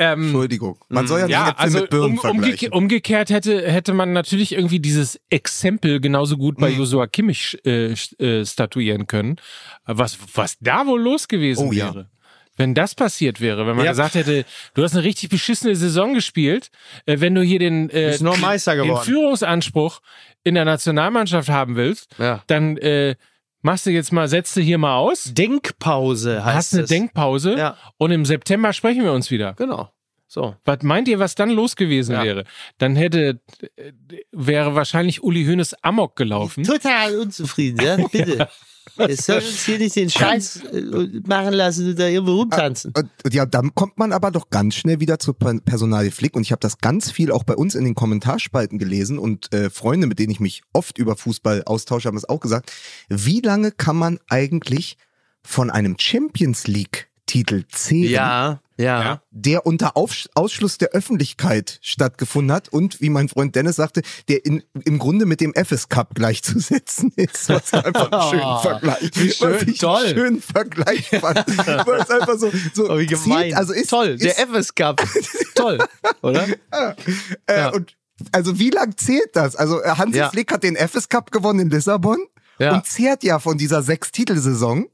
Ähm, Entschuldigung. Man soll ja nicht ja, also mit Birnen um, umge umgekehrt hätte, hätte man natürlich irgendwie dieses Exempel genauso gut bei mhm. Joshua Kimmich äh, äh, statuieren können. Was, was da wohl los gewesen oh, wäre. Ja. Wenn das passiert wäre, wenn man ja. gesagt hätte, du hast eine richtig beschissene Saison gespielt, äh, wenn du hier den, äh, den Führungsanspruch in der Nationalmannschaft haben willst, ja. dann äh, machst du jetzt mal, setzt du hier mal aus. Denkpause heißt Hast eine es. Denkpause. Ja. Und im September sprechen wir uns wieder. Genau. So. Was meint ihr, was dann los gewesen ja. wäre? Dann hätte, wäre wahrscheinlich Uli Hoeneß Amok gelaufen. Total unzufrieden, ja, (laughs) bitte. Es soll uns hier nicht den Scheiß äh, machen lassen und da irgendwo rumtanzen. Ah, ja, dann kommt man aber doch ganz schnell wieder zur Personalie Flick und ich habe das ganz viel auch bei uns in den Kommentarspalten gelesen und äh, Freunde, mit denen ich mich oft über Fußball austausche, haben es auch gesagt. Wie lange kann man eigentlich von einem Champions League Titel zählen? Ja ja. der unter Auf Ausschluss der Öffentlichkeit stattgefunden hat und, wie mein Freund Dennis sagte, der in, im Grunde mit dem FS Cup gleichzusetzen (laughs) ist. Was einfach einen schönen oh, Vergleich. Wie schön, was ich toll. Einen schönen Vergleich fand. Weil es einfach so, so oh, wie gemein. Zieht, also ist, toll, der FS Cup. (laughs) toll, oder? Ja. Äh, ja. Und also wie lang zählt das? Also äh, Hansi. Flick hat den FS Cup gewonnen in Lissabon ja. und zehrt ja von dieser Sechs-Titelsaison. Ja,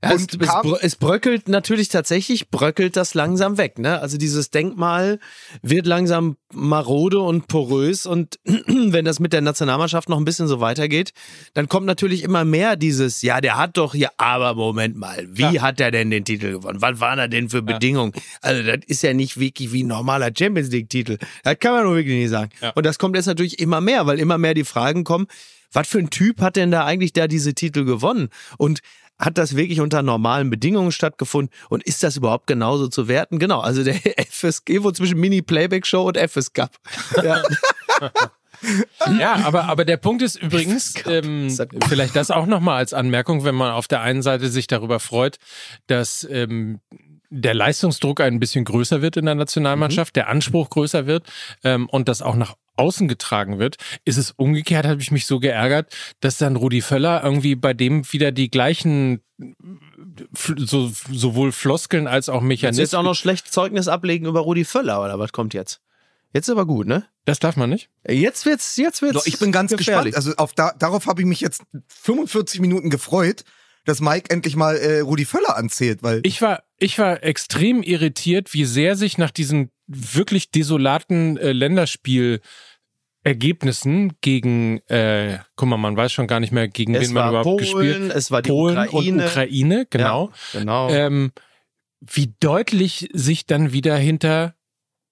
und es, es, bröckelt natürlich tatsächlich, bröckelt das langsam weg. Ne? Also dieses Denkmal wird langsam marode und porös und (clears throat) wenn das mit der Nationalmannschaft noch ein bisschen so weitergeht, dann kommt natürlich immer mehr dieses, ja, der hat doch hier, aber Moment mal, wie ja. hat er denn den Titel gewonnen? Was waren da denn für Bedingungen? Ja. Also das ist ja nicht wirklich wie ein normaler Champions League-Titel. Das kann man nur wirklich nicht sagen. Ja. Und das kommt jetzt natürlich immer mehr, weil immer mehr die Fragen kommen, was für ein Typ hat denn da eigentlich da diese Titel gewonnen? Und hat das wirklich unter normalen Bedingungen stattgefunden und ist das überhaupt genauso zu werten? Genau, also der (laughs) FSG wo zwischen Mini-Playback-Show und FS Cup. (laughs) Ja. ja, aber, aber der Punkt ist übrigens, ähm, vielleicht das auch nochmal als Anmerkung, wenn man auf der einen Seite sich darüber freut, dass ähm, der Leistungsdruck ein bisschen größer wird in der Nationalmannschaft, mhm. der Anspruch größer wird ähm, und das auch nach außen getragen wird, ist es umgekehrt, habe ich mich so geärgert, dass dann Rudi Völler irgendwie bei dem wieder die gleichen so, sowohl Floskeln als auch Mechanismen. Jetzt auch noch schlecht Zeugnis ablegen über Rudi Völler oder was kommt jetzt? Jetzt ist aber gut, ne? Das darf man nicht. Jetzt wird's, jetzt wird's. ich bin ganz gefährlich. gespannt. Also auf da, darauf habe ich mich jetzt 45 Minuten gefreut, dass Mike endlich mal äh, Rudi Völler anzählt, weil ich war ich war extrem irritiert, wie sehr sich nach diesem wirklich desolaten äh, Länderspiel Ergebnissen gegen, äh, guck mal, man weiß schon gar nicht mehr, gegen es wen man überhaupt Polen, gespielt. Es war die Polen Ukraine. und Ukraine, genau. Ja, genau. Ähm, wie deutlich sich dann wieder hinter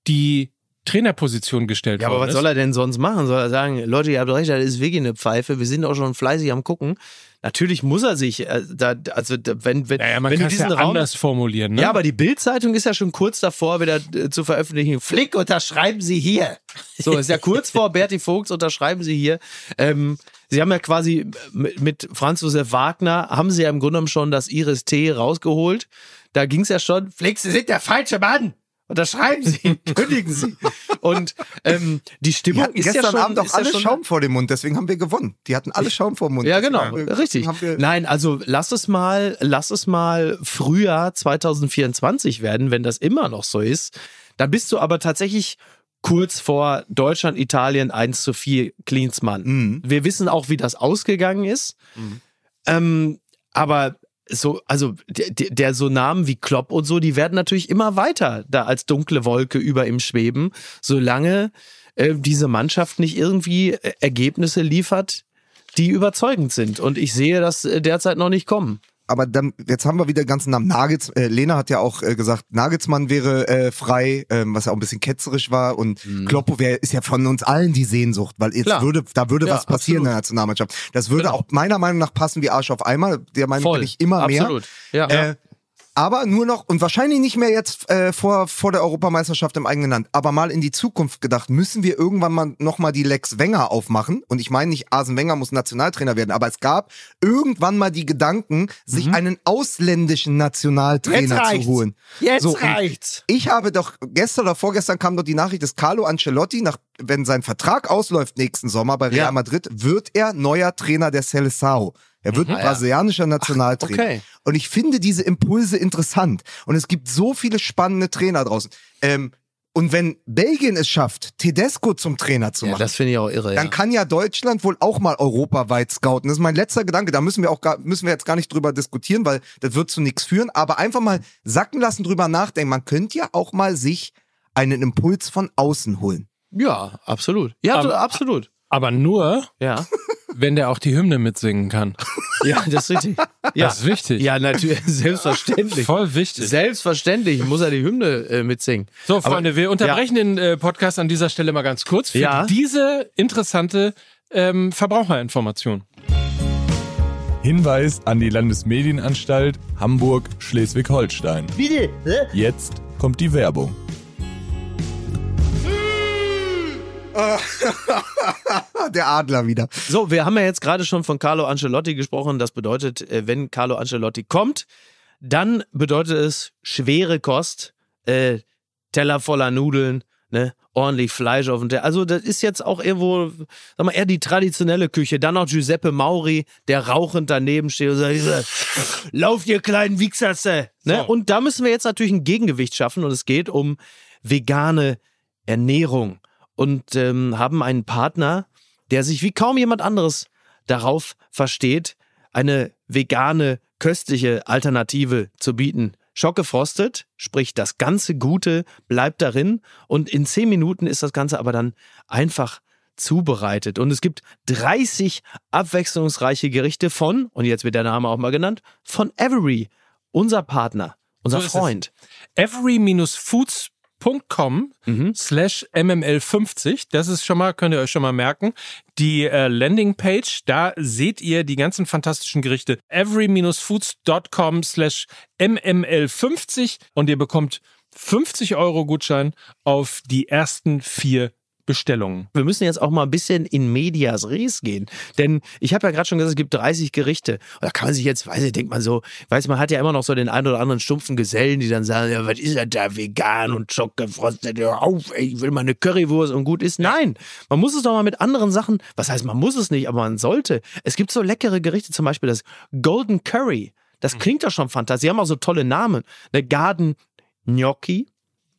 die Trainerposition gestellt Ja, aber was ist. soll er denn sonst machen? Soll er sagen, Leute, ihr habt recht, das ist wirklich eine Pfeife, wir sind auch schon fleißig am gucken. Natürlich muss er sich, äh, da, also da, wenn, wenn, naja, man wenn du diesen ja Raum, anders formulieren. Ne? Ja, aber die Bildzeitung ist ja schon kurz davor, wieder äh, zu veröffentlichen. Flick, unterschreiben Sie hier. So ist ja kurz vor Berti Vogts, unterschreiben Sie hier. Ähm, Sie haben ja quasi mit, mit Franz Josef Wagner haben Sie ja im Grunde genommen schon das Iris T rausgeholt. Da ging es ja schon. Flick, Sie sind der falsche Mann. Unterschreiben Sie, (laughs) kündigen Sie. Und ähm, die Stimmung ist gestern ja schon, Abend auch alle ja Schaum vor dem Mund, deswegen haben wir gewonnen. Die hatten alle Schaum vor dem Mund. Ja, genau, richtig. Nein, also lass es mal, lass es mal Frühjahr 2024 werden, wenn das immer noch so ist. Da bist du aber tatsächlich kurz vor Deutschland, Italien 1 zu 4 Klinsmann. Mhm. Wir wissen auch, wie das ausgegangen ist. Mhm. Ähm, aber so, also der, der so Namen wie Klopp und so, die werden natürlich immer weiter da als dunkle Wolke über ihm schweben, solange äh, diese Mannschaft nicht irgendwie äh, Ergebnisse liefert, die überzeugend sind. Und ich sehe das äh, derzeit noch nicht kommen aber dann, jetzt haben wir wieder den ganzen Namen. Nagels, äh, Lena hat ja auch äh, gesagt, Nagelsmann wäre äh, frei, ähm, was ja auch ein bisschen ketzerisch war. Und mhm. Kloppo wär, ist ja von uns allen die Sehnsucht, weil jetzt Klar. würde, da würde ja, was passieren absolut. in der Nationalmannschaft. Das würde genau. auch meiner Meinung nach passen wie Arsch auf einmal. Der Meinung bin ich immer absolut. mehr. Ja. Äh, aber nur noch und wahrscheinlich nicht mehr jetzt äh, vor vor der Europameisterschaft im eigenen Land, aber mal in die Zukunft gedacht, müssen wir irgendwann mal noch mal die Lex Wenger aufmachen und ich meine nicht Asen Wenger muss Nationaltrainer werden, aber es gab irgendwann mal die Gedanken, sich mhm. einen ausländischen Nationaltrainer zu holen. Jetzt so, reicht's. Ich habe doch gestern oder vorgestern kam doch die Nachricht, dass Carlo Ancelotti nach wenn sein Vertrag ausläuft nächsten Sommer bei Real ja. Madrid, wird er neuer Trainer der Seleção. Er wird mhm, brasilianischer ja. Nationaltrainer. Ach, okay. Und ich finde diese Impulse interessant. Und es gibt so viele spannende Trainer draußen. Ähm, und wenn Belgien es schafft, Tedesco zum Trainer zu machen, ja, das finde ich auch irre. Dann ja. kann ja Deutschland wohl auch mal europaweit scouten. Das ist mein letzter Gedanke. Da müssen wir auch gar, müssen wir jetzt gar nicht drüber diskutieren, weil das wird zu nichts führen. Aber einfach mal sacken lassen, drüber nachdenken. Man könnte ja auch mal sich einen Impuls von außen holen. Ja, absolut. Ja, aber, absolut. Aber nur, ja. Wenn der auch die Hymne mitsingen kann. Ja, das ist richtig. Ja. Das ist wichtig. Ja, natürlich, (laughs) selbstverständlich. Voll wichtig. Selbstverständlich muss er die Hymne äh, mitsingen. So, Freunde, Aber, wir unterbrechen ja. den äh, Podcast an dieser Stelle mal ganz kurz für ja. diese interessante ähm, Verbraucherinformation. Hinweis an die Landesmedienanstalt Hamburg-Schleswig-Holstein. Bitte? Jetzt kommt die Werbung. (laughs) Der Adler wieder. So, wir haben ja jetzt gerade schon von Carlo Ancelotti gesprochen. Das bedeutet, äh, wenn Carlo Ancelotti kommt, dann bedeutet es schwere Kost, äh, Teller voller Nudeln, ne, ordentlich Fleisch auf dem Teller. Also das ist jetzt auch irgendwo, sag mal, eher die traditionelle Küche. Dann noch Giuseppe Mauri, der rauchend daneben steht und sagt, (laughs) lauf ihr kleinen Wichserste. Ne? So. Und da müssen wir jetzt natürlich ein Gegengewicht schaffen und es geht um vegane Ernährung und ähm, haben einen Partner, der sich wie kaum jemand anderes darauf versteht, eine vegane, köstliche Alternative zu bieten. Schockgefrostet, sprich das ganze Gute bleibt darin und in zehn Minuten ist das Ganze aber dann einfach zubereitet. Und es gibt 30 abwechslungsreiche Gerichte von, und jetzt wird der Name auch mal genannt, von Every, unser Partner, unser so Freund. Every-Foods com mhm. slash mml50. Das ist schon mal, könnt ihr euch schon mal merken. Die äh, Landingpage, da seht ihr die ganzen fantastischen Gerichte. every-foods.com slash mml50 und ihr bekommt 50 Euro Gutschein auf die ersten vier Bestellungen. Wir müssen jetzt auch mal ein bisschen in medias res gehen, denn ich habe ja gerade schon gesagt, es gibt 30 Gerichte. Und da kann man sich jetzt, weiß ich, denkt man so, weiß man hat ja immer noch so den einen oder anderen stumpfen Gesellen, die dann sagen, ja, was ist er da vegan und schockgefrostet, hör auf, ey, ich will mal eine Currywurst und gut ist. Nein, man muss es doch mal mit anderen Sachen, was heißt, man muss es nicht, aber man sollte. Es gibt so leckere Gerichte, zum Beispiel das Golden Curry. Das hm. klingt doch schon fantastisch. Sie haben auch so tolle Namen. Eine Garden Gnocchi,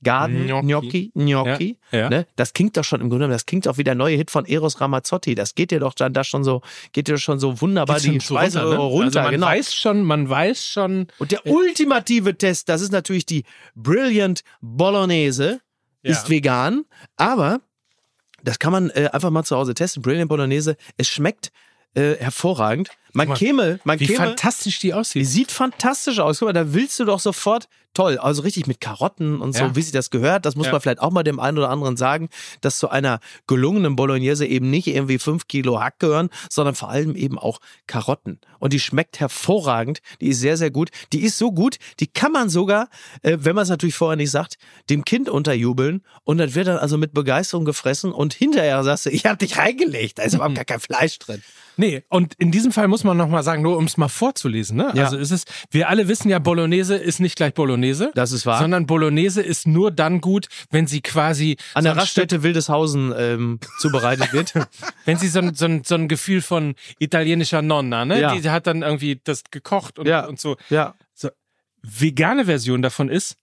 Garden, Gnocchi, Gnocchi. Ja, ja. Ne? Das klingt doch schon im Grunde genommen, das klingt auch wie der neue Hit von Eros Ramazzotti. Das geht dir doch dann da schon so, geht dir schon so wunderbar geht die Speise runter. Ne? runter also man genau. weiß schon, man weiß schon. Und der äh, ultimative Test, das ist natürlich die Brilliant Bolognese, ja. ist vegan, aber das kann man äh, einfach mal zu Hause testen. Brilliant Bolognese, es schmeckt äh, hervorragend. Man käme, man wie käme. fantastisch die aussieht. Die sieht fantastisch aus. Guck mal, da willst du doch sofort toll. Also richtig mit Karotten und so, ja. wie sich das gehört. Das muss ja. man vielleicht auch mal dem einen oder anderen sagen, dass zu einer gelungenen Bolognese eben nicht irgendwie fünf Kilo Hack gehören, sondern vor allem eben auch Karotten. Und die schmeckt hervorragend. Die ist sehr, sehr gut. Die ist so gut, die kann man sogar, äh, wenn man es natürlich vorher nicht sagt, dem Kind unterjubeln. Und das wird dann also mit Begeisterung gefressen. Und hinterher sagst du, ich hab dich reingelegt. Da ist überhaupt (laughs) gar kein Fleisch drin. Nee, und in diesem Fall muss man nochmal sagen, nur um es mal vorzulesen. Ne? Ja. Also ist es, wir alle wissen ja, Bolognese ist nicht gleich Bolognese. Das ist wahr. Sondern Bolognese ist nur dann gut, wenn sie quasi an der so Raststätte Stück, Wildeshausen ähm, zubereitet wird. (laughs) wenn sie so ein, so, ein, so ein Gefühl von italienischer Nonna, ne? Ja. Die hat dann irgendwie das gekocht und, ja. und so. Ja. So. Vegane Version davon ist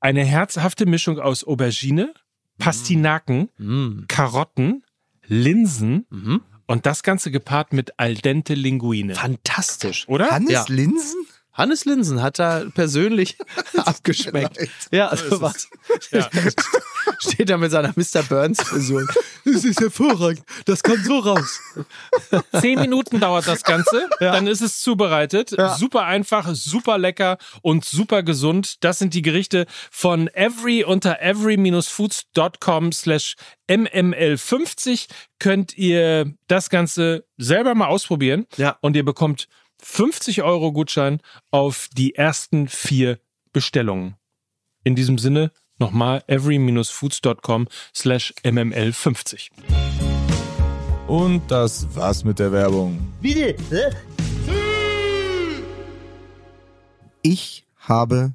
eine herzhafte Mischung aus Aubergine, Pastinaken, mm. Karotten, Linsen, mm und das Ganze gepaart mit al dente Linguine. Fantastisch. Oder? Hannes ja. Linsen? Hannes Linsen hat da persönlich (laughs) abgeschmeckt. Ja, also was. Ja. (laughs) Steht da mit seiner Mr. Burns-Frisur. Das ist hervorragend. Das kommt so raus. Zehn Minuten dauert das Ganze. Ja. Dann ist es zubereitet. Ja. Super einfach, super lecker und super gesund. Das sind die Gerichte von Every unter every-foods.com slash mml50 könnt ihr das Ganze selber mal ausprobieren. Ja. Und ihr bekommt 50 Euro Gutschein auf die ersten vier Bestellungen. In diesem Sinne nochmal every-foods.com slash mml50. Und das war's mit der Werbung. Bitte? Ich habe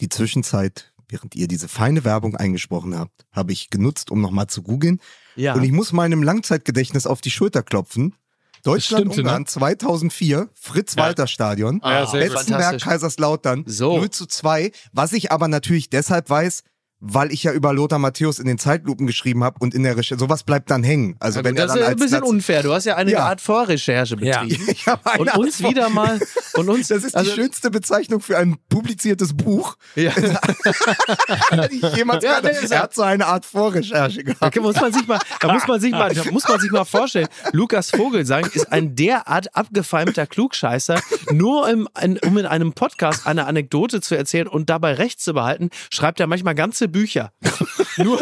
die Zwischenzeit, während ihr diese feine Werbung eingesprochen habt, habe ich genutzt, um nochmal zu googeln. Ja. Und ich muss meinem Langzeitgedächtnis auf die Schulter klopfen, Deutschland-Ungarn ne? 2004, Fritz-Walter-Stadion, ah, ja, Betzenberg, Kaiserslautern, so. 0 zu 2. Was ich aber natürlich deshalb weiß, weil ich ja über Lothar Matthäus in den Zeitlupen geschrieben habe und in der Recherche. Sowas bleibt dann hängen. Also ja, wenn das er dann ist ein bisschen unfair. Du hast ja eine ja. Art Vorrecherche betrieben. (laughs) Ja. und uns Art wieder mal. (laughs) Und uns, das ist also, die schönste Bezeichnung für ein publiziertes Buch. Ja. (laughs) ich jemals ja, er hat so eine Art Vorrecherche gehabt. Da muss man sich mal, da muss man sich mal, da muss man sich mal vorstellen. Lukas Vogelsang ist ein derart abgefeimter Klugscheißer. Nur im, um in einem Podcast eine Anekdote zu erzählen und dabei recht zu behalten, schreibt er manchmal ganze Bücher. (laughs) Nur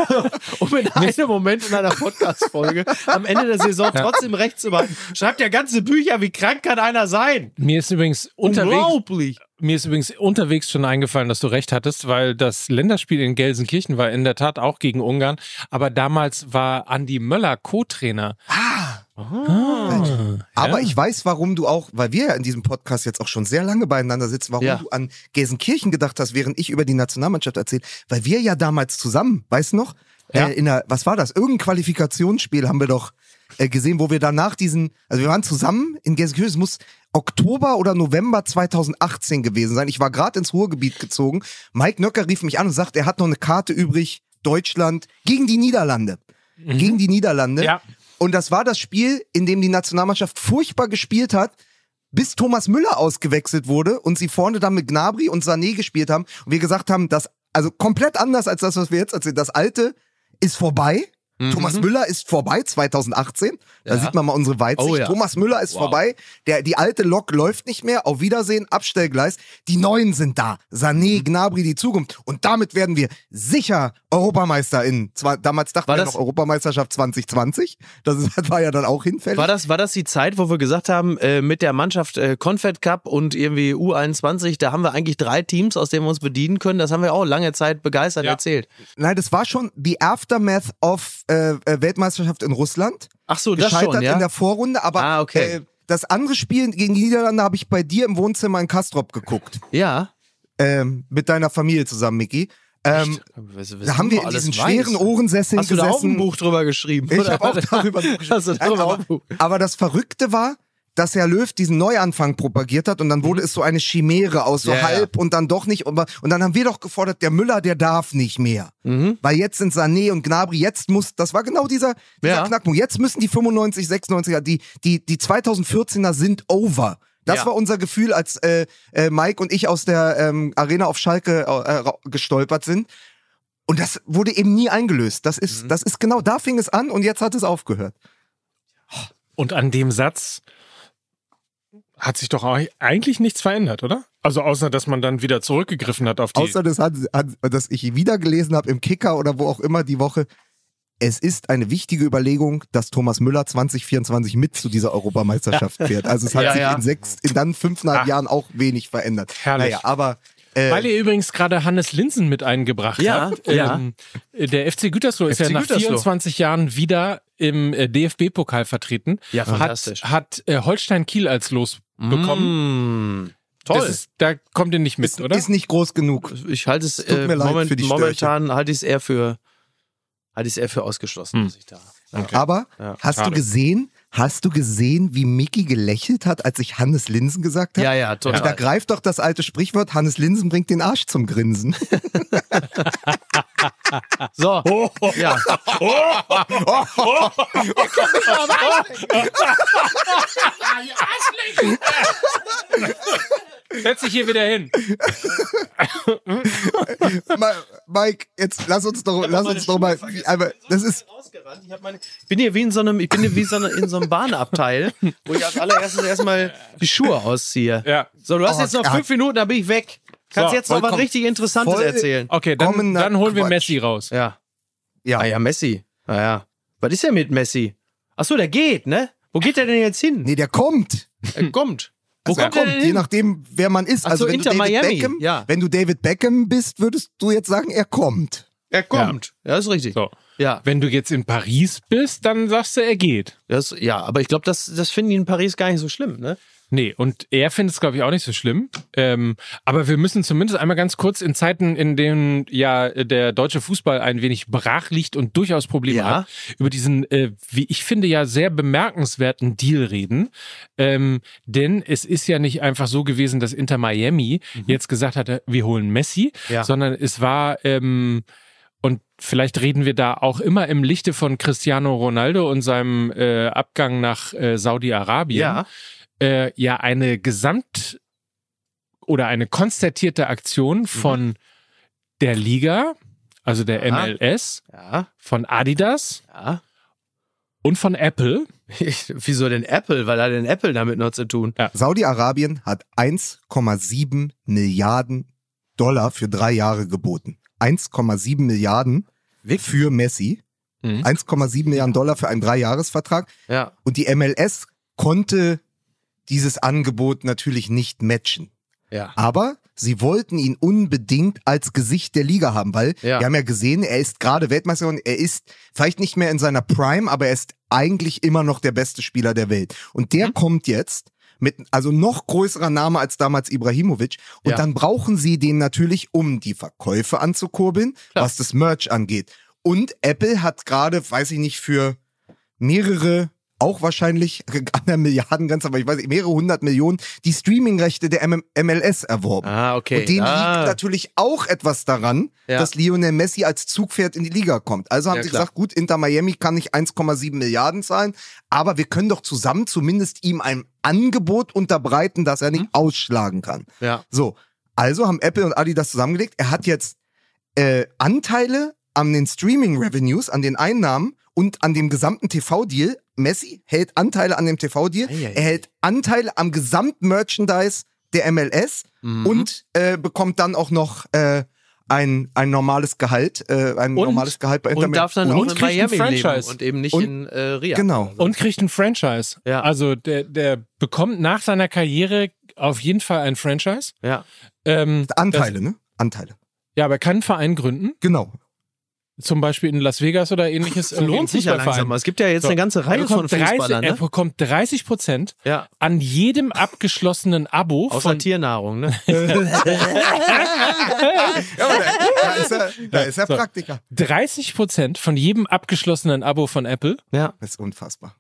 um in einem Moment in einer Podcast-Folge am Ende der Saison (laughs) trotzdem recht zu behalten. Schreibt ja ganze Bücher, wie krank kann einer sein? Mir ist übrigens unterwegs. Mir ist übrigens unterwegs schon eingefallen, dass du recht hattest, weil das Länderspiel in Gelsenkirchen war in der Tat auch gegen Ungarn. Aber damals war Andi Möller Co-Trainer. Ah. Ah, Aber ja. ich weiß, warum du auch, weil wir ja in diesem Podcast jetzt auch schon sehr lange beieinander sitzen, warum ja. du an Gelsenkirchen gedacht hast, während ich über die Nationalmannschaft erzähle. Weil wir ja damals zusammen, weißt du noch? Ja. Äh, in der, was war das? Irgendein Qualifikationsspiel haben wir doch äh, gesehen, wo wir danach diesen, also wir waren zusammen in Gelsenkirchen, es muss Oktober oder November 2018 gewesen sein. Ich war gerade ins Ruhrgebiet gezogen. Mike Nöcker rief mich an und sagt, er hat noch eine Karte übrig, Deutschland gegen die Niederlande. Mhm. Gegen die Niederlande. Ja. Und das war das Spiel, in dem die Nationalmannschaft furchtbar gespielt hat, bis Thomas Müller ausgewechselt wurde und sie vorne dann mit Gnabry und Sané gespielt haben und wir gesagt haben, dass also komplett anders als das, was wir jetzt erzählen. Das alte ist vorbei. Mhm. Thomas Müller ist vorbei 2018. Da ja. sieht man mal unsere Weitsicht. Oh, ja. Thomas Müller ist wow. vorbei. Der, die alte Lok läuft nicht mehr. Auf Wiedersehen, Abstellgleis. Die neuen sind da. Sané, mhm. Gnabry, die Zukunft. Und damit werden wir sicher Europameister in, zwar, damals dachten war wir noch Europameisterschaft 2020. Das, ist, das (laughs) war ja dann auch hinfällig. War das, war das die Zeit, wo wir gesagt haben, äh, mit der Mannschaft äh, Confed Cup und irgendwie U21, da haben wir eigentlich drei Teams, aus denen wir uns bedienen können. Das haben wir auch lange Zeit begeistert ja. erzählt. Nein, das war schon die Aftermath of äh, äh, Weltmeisterschaft in Russland. Ach so, das Gescheitert schon, ja? in der Vorrunde, aber ah, okay. äh, das andere Spiel gegen die Niederlande habe ich bei dir im Wohnzimmer in Kastrop geguckt. Ja. Ähm, mit deiner Familie zusammen, Micky. Ähm, was, was da haben wir in diesen schweren Ohrensesseln Hast gesessen. Du da auch ein Buch drüber geschrieben? Ich habe auch darüber (laughs) geschrieben. Nein, aber, aber das Verrückte war, dass Herr Löw diesen Neuanfang propagiert hat und dann wurde mhm. es so eine Chimäre aus, so ja, halb ja. und dann doch nicht. Und dann haben wir doch gefordert, der Müller, der darf nicht mehr. Mhm. Weil jetzt sind Sané und Gnabry, jetzt muss, das war genau dieser, dieser ja. Knackpunkt. Jetzt müssen die 95, 96er, die, die, die 2014er sind over. Das ja. war unser Gefühl, als äh, äh, Mike und ich aus der ähm, Arena auf Schalke äh, gestolpert sind. Und das wurde eben nie eingelöst. Das ist, mhm. das ist genau, da fing es an und jetzt hat es aufgehört. Und an dem Satz hat sich doch eigentlich nichts verändert, oder? Also außer, dass man dann wieder zurückgegriffen hat auf die... Außer, das hat, dass ich wieder gelesen habe im Kicker oder wo auch immer die Woche, es ist eine wichtige Überlegung, dass Thomas Müller 2024 mit zu dieser Europameisterschaft (laughs) fährt. Also es hat ja, sich ja. in sechs, in dann fünfeinhalb Ach. Jahren auch wenig verändert. Herrlich. Naja, aber äh, Weil ihr übrigens gerade Hannes Linsen mit eingebracht ja, habt. Ähm, der FC Gütersloh FC ist ja nach Gütersloh. 24 Jahren wieder im äh, DFB-Pokal vertreten. Ja, fantastisch. Hat, hat äh, Holstein Kiel als Los bekommen. Mm. Toll. Ist, da kommt ihr nicht mit, ist, oder? Ist nicht groß genug. Ich halte es äh, moment, momentan halte ich es eher für halte ich es eher für ausgeschlossen, hm. ich da. Okay. Aber ja, hast schade. du gesehen, hast du gesehen, wie Mickey gelächelt hat, als ich Hannes Linsen gesagt habe? Ja, ja, total. Da greift doch das alte Sprichwort, Hannes Linsen bringt den Arsch zum Grinsen. (laughs) (laughs) so, oh, ja. Oh, oh, oh, Setz dich hier wieder hin. Mike, jetzt lass uns doch, lass uns doch mal, aber das ist. Ich, bin hier wie in so einem, ich bin hier wie so in so einem (laughs) Bahnabteil, wo ich als allererstes erstmal die Schuhe ausziehe. Ja. So, du hast oh, jetzt noch fünf Minuten, dann bin ich weg. Kannst so, jetzt noch was richtig Interessantes erzählen. Okay, dann, dann holen wir Messi raus. Ja. Ja. Ah ja, Messi. Naja. Was ist denn mit Messi? Ach so, der geht, ne? Wo geht der denn jetzt hin? Nee, der kommt. Er kommt. (laughs) Wo also kommt, kommt je nachdem, wer man ist. Ach also so, wenn, du David Miami. Beckham, ja. wenn du David Beckham bist, würdest du jetzt sagen, er kommt. Er kommt. Ja, ja ist richtig. So. Ja. Wenn du jetzt in Paris bist, dann sagst du, er geht. Das, ja, aber ich glaube, das, das finden die in Paris gar nicht so schlimm, ne? Nee, und er findet es, glaube ich, auch nicht so schlimm. Ähm, aber wir müssen zumindest einmal ganz kurz in Zeiten, in denen ja der deutsche Fußball ein wenig brach liegt und durchaus Probleme ja. hat, über diesen, äh, wie ich finde, ja sehr bemerkenswerten Deal reden. Ähm, denn es ist ja nicht einfach so gewesen, dass Inter Miami mhm. jetzt gesagt hatte, wir holen Messi, ja. sondern es war ähm, und vielleicht reden wir da auch immer im Lichte von Cristiano Ronaldo und seinem äh, Abgang nach äh, Saudi-Arabien. Ja äh, ja eine Gesamt- oder eine konstatierte Aktion mhm. von mhm. der Liga, also der ja. MLS, ja. von Adidas ja. und von Apple. Wieso denn Apple? Weil hat denn Apple damit noch zu tun? Ja. Saudi-Arabien hat 1,7 Milliarden Dollar für drei Jahre geboten. 1,7 Milliarden für Messi. Mhm. 1,7 Milliarden Dollar für einen Dreijahresvertrag. Ja. Und die MLS konnte dieses Angebot natürlich nicht matchen. Ja. Aber sie wollten ihn unbedingt als Gesicht der Liga haben, weil ja. wir haben ja gesehen, er ist gerade Weltmeister und er ist vielleicht nicht mehr in seiner Prime, aber er ist eigentlich immer noch der beste Spieler der Welt. Und der mhm. kommt jetzt mit also noch größerer Name als damals Ibrahimovic und ja. dann brauchen sie den natürlich, um die Verkäufe anzukurbeln, Klar. was das Merch angeht. Und Apple hat gerade, weiß ich nicht, für mehrere auch wahrscheinlich (laughs) an der Milliardengrenze, aber ich weiß nicht, mehrere hundert Millionen, die Streamingrechte der M MLS erworben. Ah, okay. Und denen ah. liegt natürlich auch etwas daran, ja. dass Lionel Messi als Zugpferd in die Liga kommt. Also haben ja, sie klar. gesagt, gut, Inter Miami kann nicht 1,7 Milliarden zahlen, aber wir können doch zusammen zumindest ihm ein Angebot unterbreiten, das er nicht mhm. ausschlagen kann. Ja. So. Also haben Apple und Adidas zusammengelegt. Er hat jetzt äh, Anteile an den Streaming-Revenues, an den Einnahmen und an dem gesamten TV-Deal. Messi hält Anteile an dem TV-Deal, er hält Anteile am Gesamtmerchandise der MLS mhm. und äh, bekommt dann auch noch äh, ein, ein normales Gehalt, äh, ein und, normales Gehalt bei Inter Und darf dann und auch in Miami leben und eben nicht und, in äh, Rio. Genau. Und kriegt ein Franchise. Ja. Also der, der bekommt nach seiner Karriere auf jeden Fall ein Franchise. Ja. Ähm, Anteile, das, ne? Anteile. Ja, aber er kann einen Verein gründen. Genau zum Beispiel in Las Vegas oder ähnliches. Das lohnt sich ja langsam. Es gibt ja jetzt so. eine ganze Reihe von Fußballern. 30, ne? Er bekommt 30 Prozent ja. an jedem abgeschlossenen Abo. Außer von Tiernahrung, ne? (laughs) ja, da, ist er, da ist er so. Praktiker. 30 Prozent von jedem abgeschlossenen Abo von Apple. Ja. Das ist unfassbar.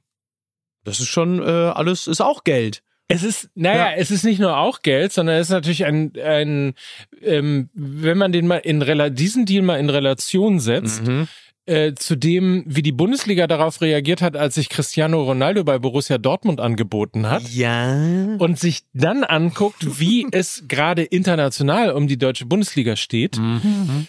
Das ist schon äh, alles, ist auch Geld. Es ist, naja, ja. es ist nicht nur auch Geld, sondern es ist natürlich ein, ein ähm, wenn man den mal in diesen Deal mal in Relation setzt, mhm. äh, zu dem, wie die Bundesliga darauf reagiert hat, als sich Cristiano Ronaldo bei Borussia Dortmund angeboten hat. Ja. Und sich dann anguckt, wie (laughs) es gerade international um die deutsche Bundesliga steht. Mhm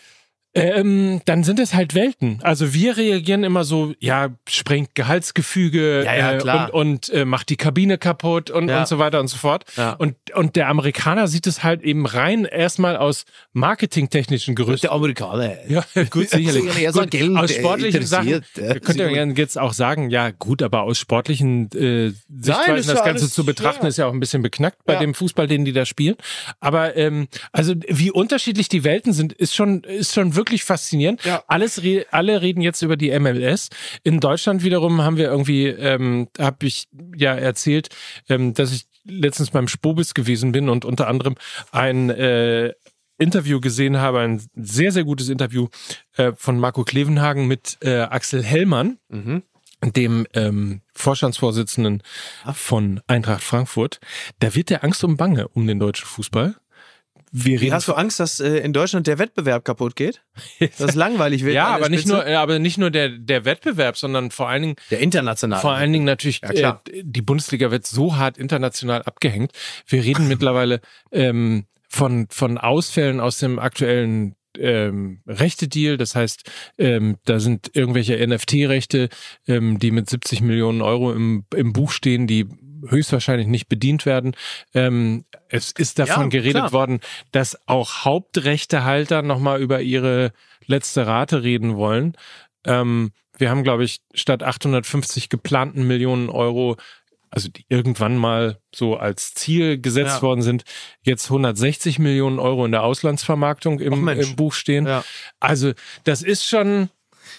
ähm, dann sind es halt Welten. Also wir reagieren immer so, ja, sprengt Gehaltsgefüge ja, ja, äh, und, und äh, macht die Kabine kaputt und, ja. und so weiter und so fort. Und, und der Amerikaner sieht es halt eben rein erstmal aus marketingtechnischen Gerüsten. Der Amerikaner. Ja, gut, sicherlich. (laughs) gut, Geld, aus sportlichen Sachen. Ja. Könnt ihr ja jetzt auch sagen, ja gut, aber aus sportlichen äh, Sichtweisen das, das Ganze zu betrachten, ist ja auch ein bisschen beknackt bei dem Fußball, den die da spielen. Aber ähm, also wie unterschiedlich die Welten sind, ist schon, ist schon wirklich wirklich faszinierend. Ja. Alles, alle reden jetzt über die MLS. In Deutschland wiederum haben wir irgendwie, ähm, habe ich ja erzählt, ähm, dass ich letztens beim Spobis gewesen bin und unter anderem ein äh, Interview gesehen habe, ein sehr, sehr gutes Interview äh, von Marco Klevenhagen mit äh, Axel Hellmann, mhm. dem ähm, Vorstandsvorsitzenden von Eintracht Frankfurt. Da wird der Angst und Bange um den deutschen Fußball wir reden. Hast du Angst, dass äh, in Deutschland der Wettbewerb kaputt geht? (laughs) Dass es langweilig wird? ja, aber nicht nur, aber nicht nur der, der Wettbewerb, sondern vor allen Dingen, der internationale. vor allen Dingen natürlich, Ja, klar. äh, die Bundesliga wird so hart international abgehängt. Wir reden mittlerweile ähm, von, von Ausfällen aus dem aktuellen ähm, Rechte-Deal. Das heißt, ähm, da sind irgendwelche NFT-Rechte, ähm, die mit 70 Millionen Euro im, im Buch stehen, die höchstwahrscheinlich nicht bedient werden. Ähm, es ist davon Ja, geredet klar. worden, dass auch Hauptrechtehalter nochmal über ihre letzte Rate reden wollen. Ähm, wir haben, glaube ich, statt 850 geplanten Millionen Euro, also die irgendwann mal so als Ziel gesetzt Ja. worden sind, jetzt 160 Millionen Euro in der Auslandsvermarktung im, im Buch stehen. Ja. Also das ist schon,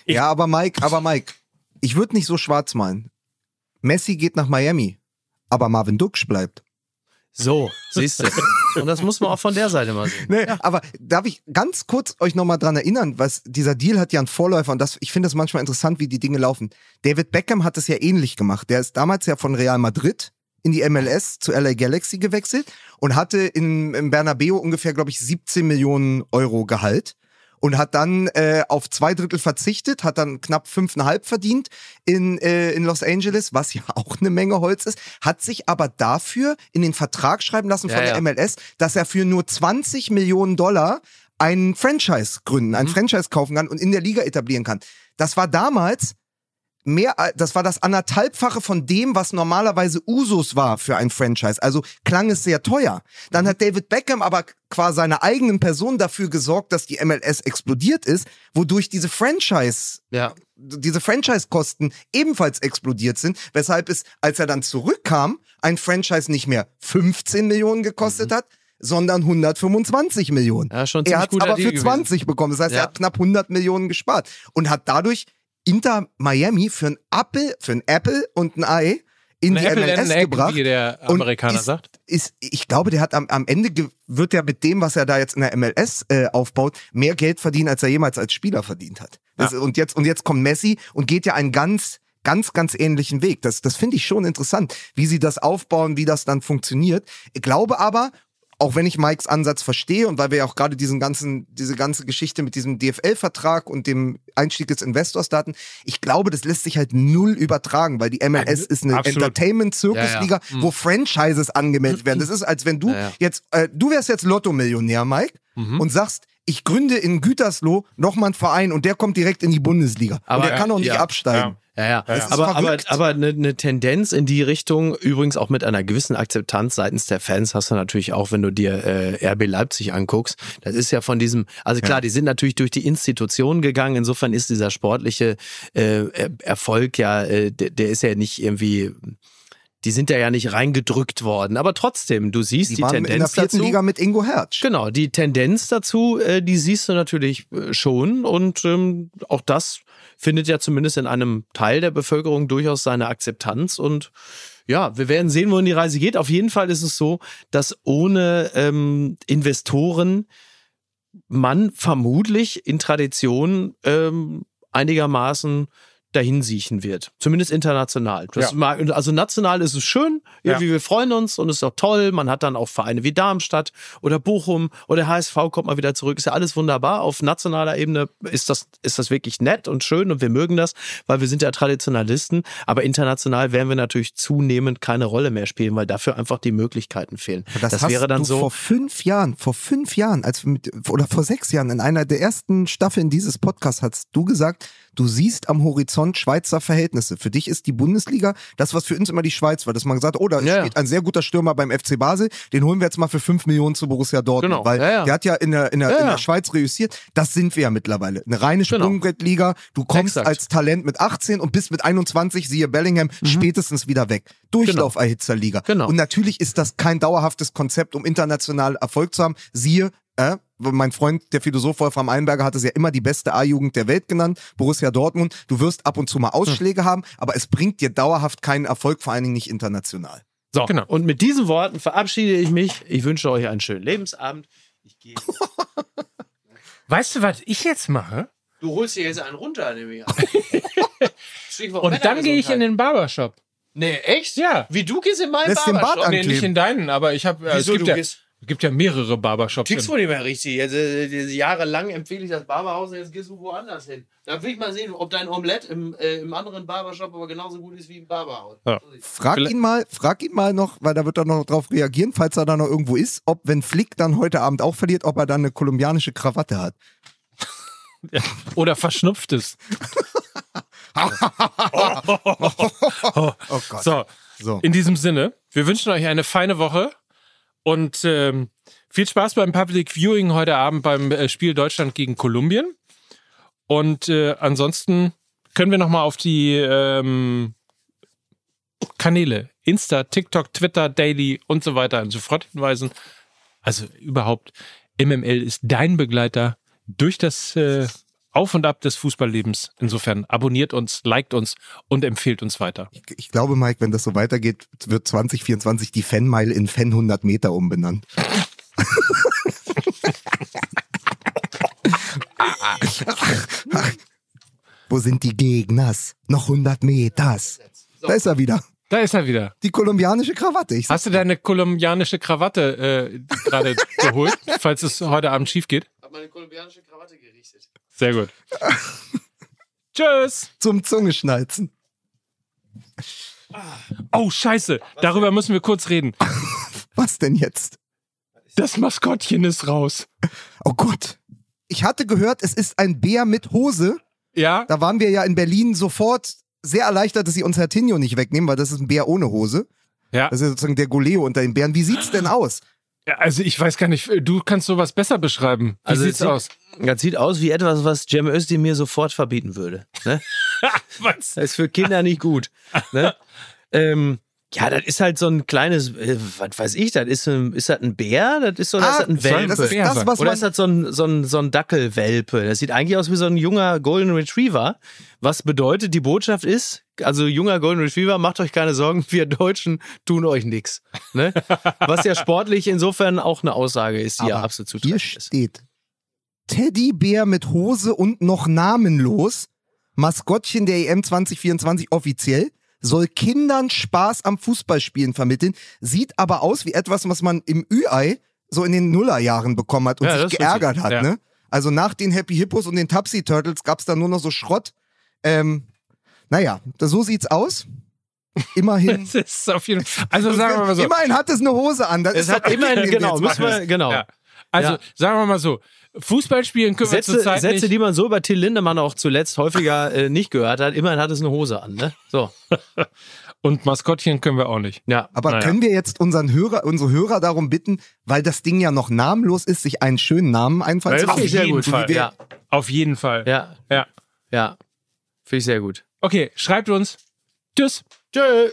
ja, aber Mike, aber Mike, ich würde nicht so schwarz malen. Messi geht nach Miami, aber Marvin Duksch bleibt. So, siehst du. Und das muss man auch von der Seite mal sehen. Nee, aber darf ich ganz kurz euch nochmal dran erinnern, was dieser Deal hat ja einen Vorläufer und das, ich finde das manchmal interessant, wie die Dinge laufen. David Beckham hat es ja ähnlich gemacht. Der ist damals ja von Real Madrid in die MLS zu LA Galaxy gewechselt und hatte in, im Bernabeu ungefähr, glaube ich, 17 Millionen Euro Gehalt und hat dann äh, auf zwei Drittel verzichtet, hat dann knapp fünfeinhalb verdient in, äh, in Los Angeles, was ja (laughs) auch eine Menge Holz ist, hat sich aber dafür in den Vertrag schreiben lassen von Ja, der ja. MLS, dass er für nur 20 Millionen Dollar ein Franchise gründen, ein Franchise kaufen kann und in der Liga etablieren kann. Das war damals mehr, das war das anderthalbfache von dem, was normalerweise Usus war für ein Franchise. Also klang es sehr teuer. Dann hat David Beckham aber qua seiner eigenen Person dafür gesorgt, dass die MLS explodiert ist, wodurch diese Franchise Ja. diese Franchise-Kosten ebenfalls explodiert sind, weshalb es, als er dann zurückkam, ein Franchise nicht mehr 15 Millionen gekostet hat, sondern 125 Millionen. Ja, schon er hat aber Deal für gewesen. 20 bekommen. Das heißt, er Ja. hat knapp 100 Millionen gespart und hat dadurch Inter Miami für ein Apple, für ein Apple und ein Ei in ein die Apple MLS Egg, gebracht. wie der Amerikaner ist, sagt. Ist, ich glaube, der hat am, am Ende wird er mit dem, was er da jetzt in der MLS äh, aufbaut, mehr Geld verdienen, als er jemals als Spieler verdient hat. Das, und jetzt und jetzt kommt Messi und geht ja einen ganz ganz ganz ähnlichen Weg. Das das finde ich schon interessant, wie sie das aufbauen, wie das dann funktioniert. Ich glaube aber auch wenn ich Mikes Ansatz verstehe und weil wir ja auch gerade diesen ganzen, diese ganze Geschichte mit diesem DFL-Vertrag und dem Einstieg des Investors-Daten, ich glaube, das lässt sich halt null übertragen, weil die MLS ist eine. Entertainment-Zirkusliga, Ja, ja. wo Franchises angemeldet werden. Das ist, als wenn du Ja, ja. jetzt, äh, du wärst jetzt Lotto-Millionär, Mike, und sagst, ich gründe in Gütersloh nochmal einen Verein und der kommt direkt in die Bundesliga. Aber und der kann auch nicht ja, absteigen. Ja, ja. Aber aber, aber eine, eine Tendenz in die Richtung, übrigens auch mit einer gewissen Akzeptanz seitens der Fans, hast du natürlich auch, wenn du dir äh, RB Leipzig anguckst. Das ist ja von diesem, also klar, die sind natürlich durch die Institutionen gegangen. Insofern ist dieser sportliche äh, Er- Erfolg ja, äh, der, der ist ja nicht irgendwie. Die sind ja ja nicht reingedrückt worden, aber trotzdem, du siehst die, Die waren in der Tendenz vierten dazu. Liga mit Ingo Hertz. Genau, die Tendenz dazu, äh, die siehst du natürlich äh, schon und ähm, auch das findet ja zumindest in einem Teil der Bevölkerung durchaus seine Akzeptanz und ja, wir werden sehen, wohin die Reise geht. Auf jeden Fall ist es so, dass ohne ähm, Investoren man vermutlich in Tradition ähm, einigermaßen dahin siechen wird. Zumindest international. Das Ja. mag, also national ist es schön, irgendwie wir freuen uns und es ist auch toll. Man hat dann auch Vereine wie Darmstadt oder Bochum oder HSV kommt mal wieder zurück. Ist ja alles wunderbar. Auf nationaler Ebene ist das, ist das wirklich nett und schön und wir mögen das, weil wir sind ja Traditionalisten. Aber international werden wir natürlich zunehmend keine Rolle mehr spielen, weil dafür einfach die Möglichkeiten fehlen. Das, Das, hast wäre dann du so. vor fünf Jahren, vor fünf Jahren, als mit, oder vor sechs Jahren in einer der ersten Staffeln dieses Podcasts hast du gesagt, du siehst am Horizont Schweizer Verhältnisse. Für dich ist die Bundesliga das, was für uns immer die Schweiz war, dass man gesagt, hat, oh, da Ja, steht ein sehr guter Stürmer beim FC Basel, den holen wir jetzt mal für fünf Millionen zu Borussia Dortmund, Genau. weil Ja, ja. der hat ja in der, in der, in der. Schweiz reüssiert. Das sind wir ja mittlerweile. Eine reine Genau. Sprungbrettliga. Du kommst Exakt. als Talent mit 18 und bist mit 21, siehe Bellingham, spätestens wieder weg. Durchlauferhitzerliga. Mhm. Genau. Und natürlich ist das kein dauerhaftes Konzept, um international Erfolg zu haben. Siehe, äh, mein Freund, der Philosoph Wolfram Einberger, hat es ja immer die beste A-Jugend der Welt genannt, Borussia Dortmund. Du wirst ab und zu mal Ausschläge haben, aber es bringt dir dauerhaft keinen Erfolg, vor allen Dingen nicht international. So, Genau. und mit diesen Worten verabschiede ich mich. Ich wünsche euch einen schönen Lebensabend. Ich gehe. (laughs) Weißt du, was ich jetzt mache? Du holst dir jetzt einen runter, nehme ich an. (laughs) Und dann gehe ich in den Barbershop. Nee, echt? Ja. Wie du gehst in meinen Lässt den Bart Barbershop? Nee, nicht in deinen, aber ich habe. Wieso, es gibt du ja, gehst- Es gibt ja mehrere Barbershops. Tickst wohl nicht mehr richtig. Also, jahrelang empfehle ich das Barberhaus und jetzt gehst du woanders hin. Da will ich mal sehen, ob dein Omelett im, äh, im anderen Barbershop aber genauso gut ist wie im Barberhaus. Ja. Frag ihn mal, frag ihn mal noch, weil da wird er noch drauf reagieren, falls er da noch irgendwo ist, ob wenn Flick dann heute Abend auch verliert, ob er dann eine kolumbianische Krawatte hat. Ja. Oder verschnupft ist. (laughs) oh, oh Gott. So. so, in diesem Sinne, wir wünschen euch eine feine Woche. Und ähm, viel Spaß beim Public Viewing heute Abend beim äh, Spiel Deutschland gegen Kolumbien. Und äh, ansonsten können wir nochmal auf die ähm, Kanäle Insta, TikTok, Twitter, Daily und so weiter und so fort hinweisen. Also überhaupt, MML ist dein Begleiter durch das äh, Auf und Ab des Fußballlebens. Insofern abonniert uns, liked uns und empfehlt uns weiter. Ich, ich glaube, Mike, wenn das so weitergeht, wird 2024 die Fanmeile in Fan 100 Meter umbenannt. (laughs) Wo sind die Gegners? Noch 100 Meters. Da ist er wieder. Da ist er wieder. Die kolumbianische Krawatte. Hast du deine kolumbianische Krawatte äh, gerade (laughs) geholt, falls es heute Abend schief geht? Ich habe meine kolumbianische Krawatte gerichtet. Sehr gut. (laughs) Tschüss. Zum Zungeschnalzen. Oh, scheiße. Darüber müssen wir kurz reden. (laughs) Was denn jetzt? Das Maskottchen ist raus. Oh Gott. Ich hatte gehört, es ist ein Bär mit Hose. Ja. Da waren wir ja in Berlin sofort sehr erleichtert, dass sie uns Herr Tinio nicht wegnehmen, weil das ist ein Bär ohne Hose. Ja. Das ist sozusagen der Goleo unter den Bären. Wie sieht's denn aus? Ja, also ich weiß gar nicht, du kannst sowas besser beschreiben. Wie also sieht's sieht, aus? Das sieht aus wie etwas, was Cem Özdemir sofort verbieten würde. Ne? (laughs) was? Das ist für Kinder nicht gut. Ne? (laughs) ähm, ja, das ist halt so ein kleines, äh, was weiß ich, das ist, ein, ist das ein Bär? Das ist so das ah, ist ein Welpe. Das ist das, was Oder ist das so ein, so, ein, so ein Dackelwelpe? Das sieht eigentlich aus wie so ein junger Golden Retriever. Was bedeutet, die Botschaft ist, also junger Golden Retriever, macht euch keine Sorgen, wir Deutschen tun euch nichts. Ne? (laughs) Was ja sportlich insofern auch eine Aussage ist, die Aber ja absolut zutreffend hier steht Teddybär mit Hose und noch namenlos, Maskottchen der EM 2024 offiziell soll Kindern Spaß am Fußballspielen vermitteln, sieht aber aus wie etwas, was man im Ü-Ei so in den Nullerjahren bekommen hat und ja, sich geärgert hat. Ja. Ne? Also nach den Happy Hippos und den Tapsi Turtles gab es da nur noch so Schrott. Ähm, naja, so sieht's aus. Immerhin. (laughs) das ist auf jeden Fall. Also sagen wir mal so. Immerhin hat es eine Hose an. Das es hat immerhin, genau, müssen wir, genau. Ja. Also sagen wir mal so, Fußball spielen können Sätze, wir zurzeit Sätze, nicht. die man so über Till Lindemann auch zuletzt häufiger äh, nicht gehört hat. Immerhin hat es eine Hose an, ne? So. (laughs) Und Maskottchen können wir auch nicht. Ja. Aber naja. können wir jetzt unseren Hörer, unsere Hörer darum bitten, weil das Ding ja noch namenlos ist, sich einen schönen Namen einfallen zu lassen? Auf jeden Fall. Ja. Auf jeden Fall. Ja. Ja. Ja. Finde ich sehr gut. Okay, schreibt uns. Tschüss. Tschüss.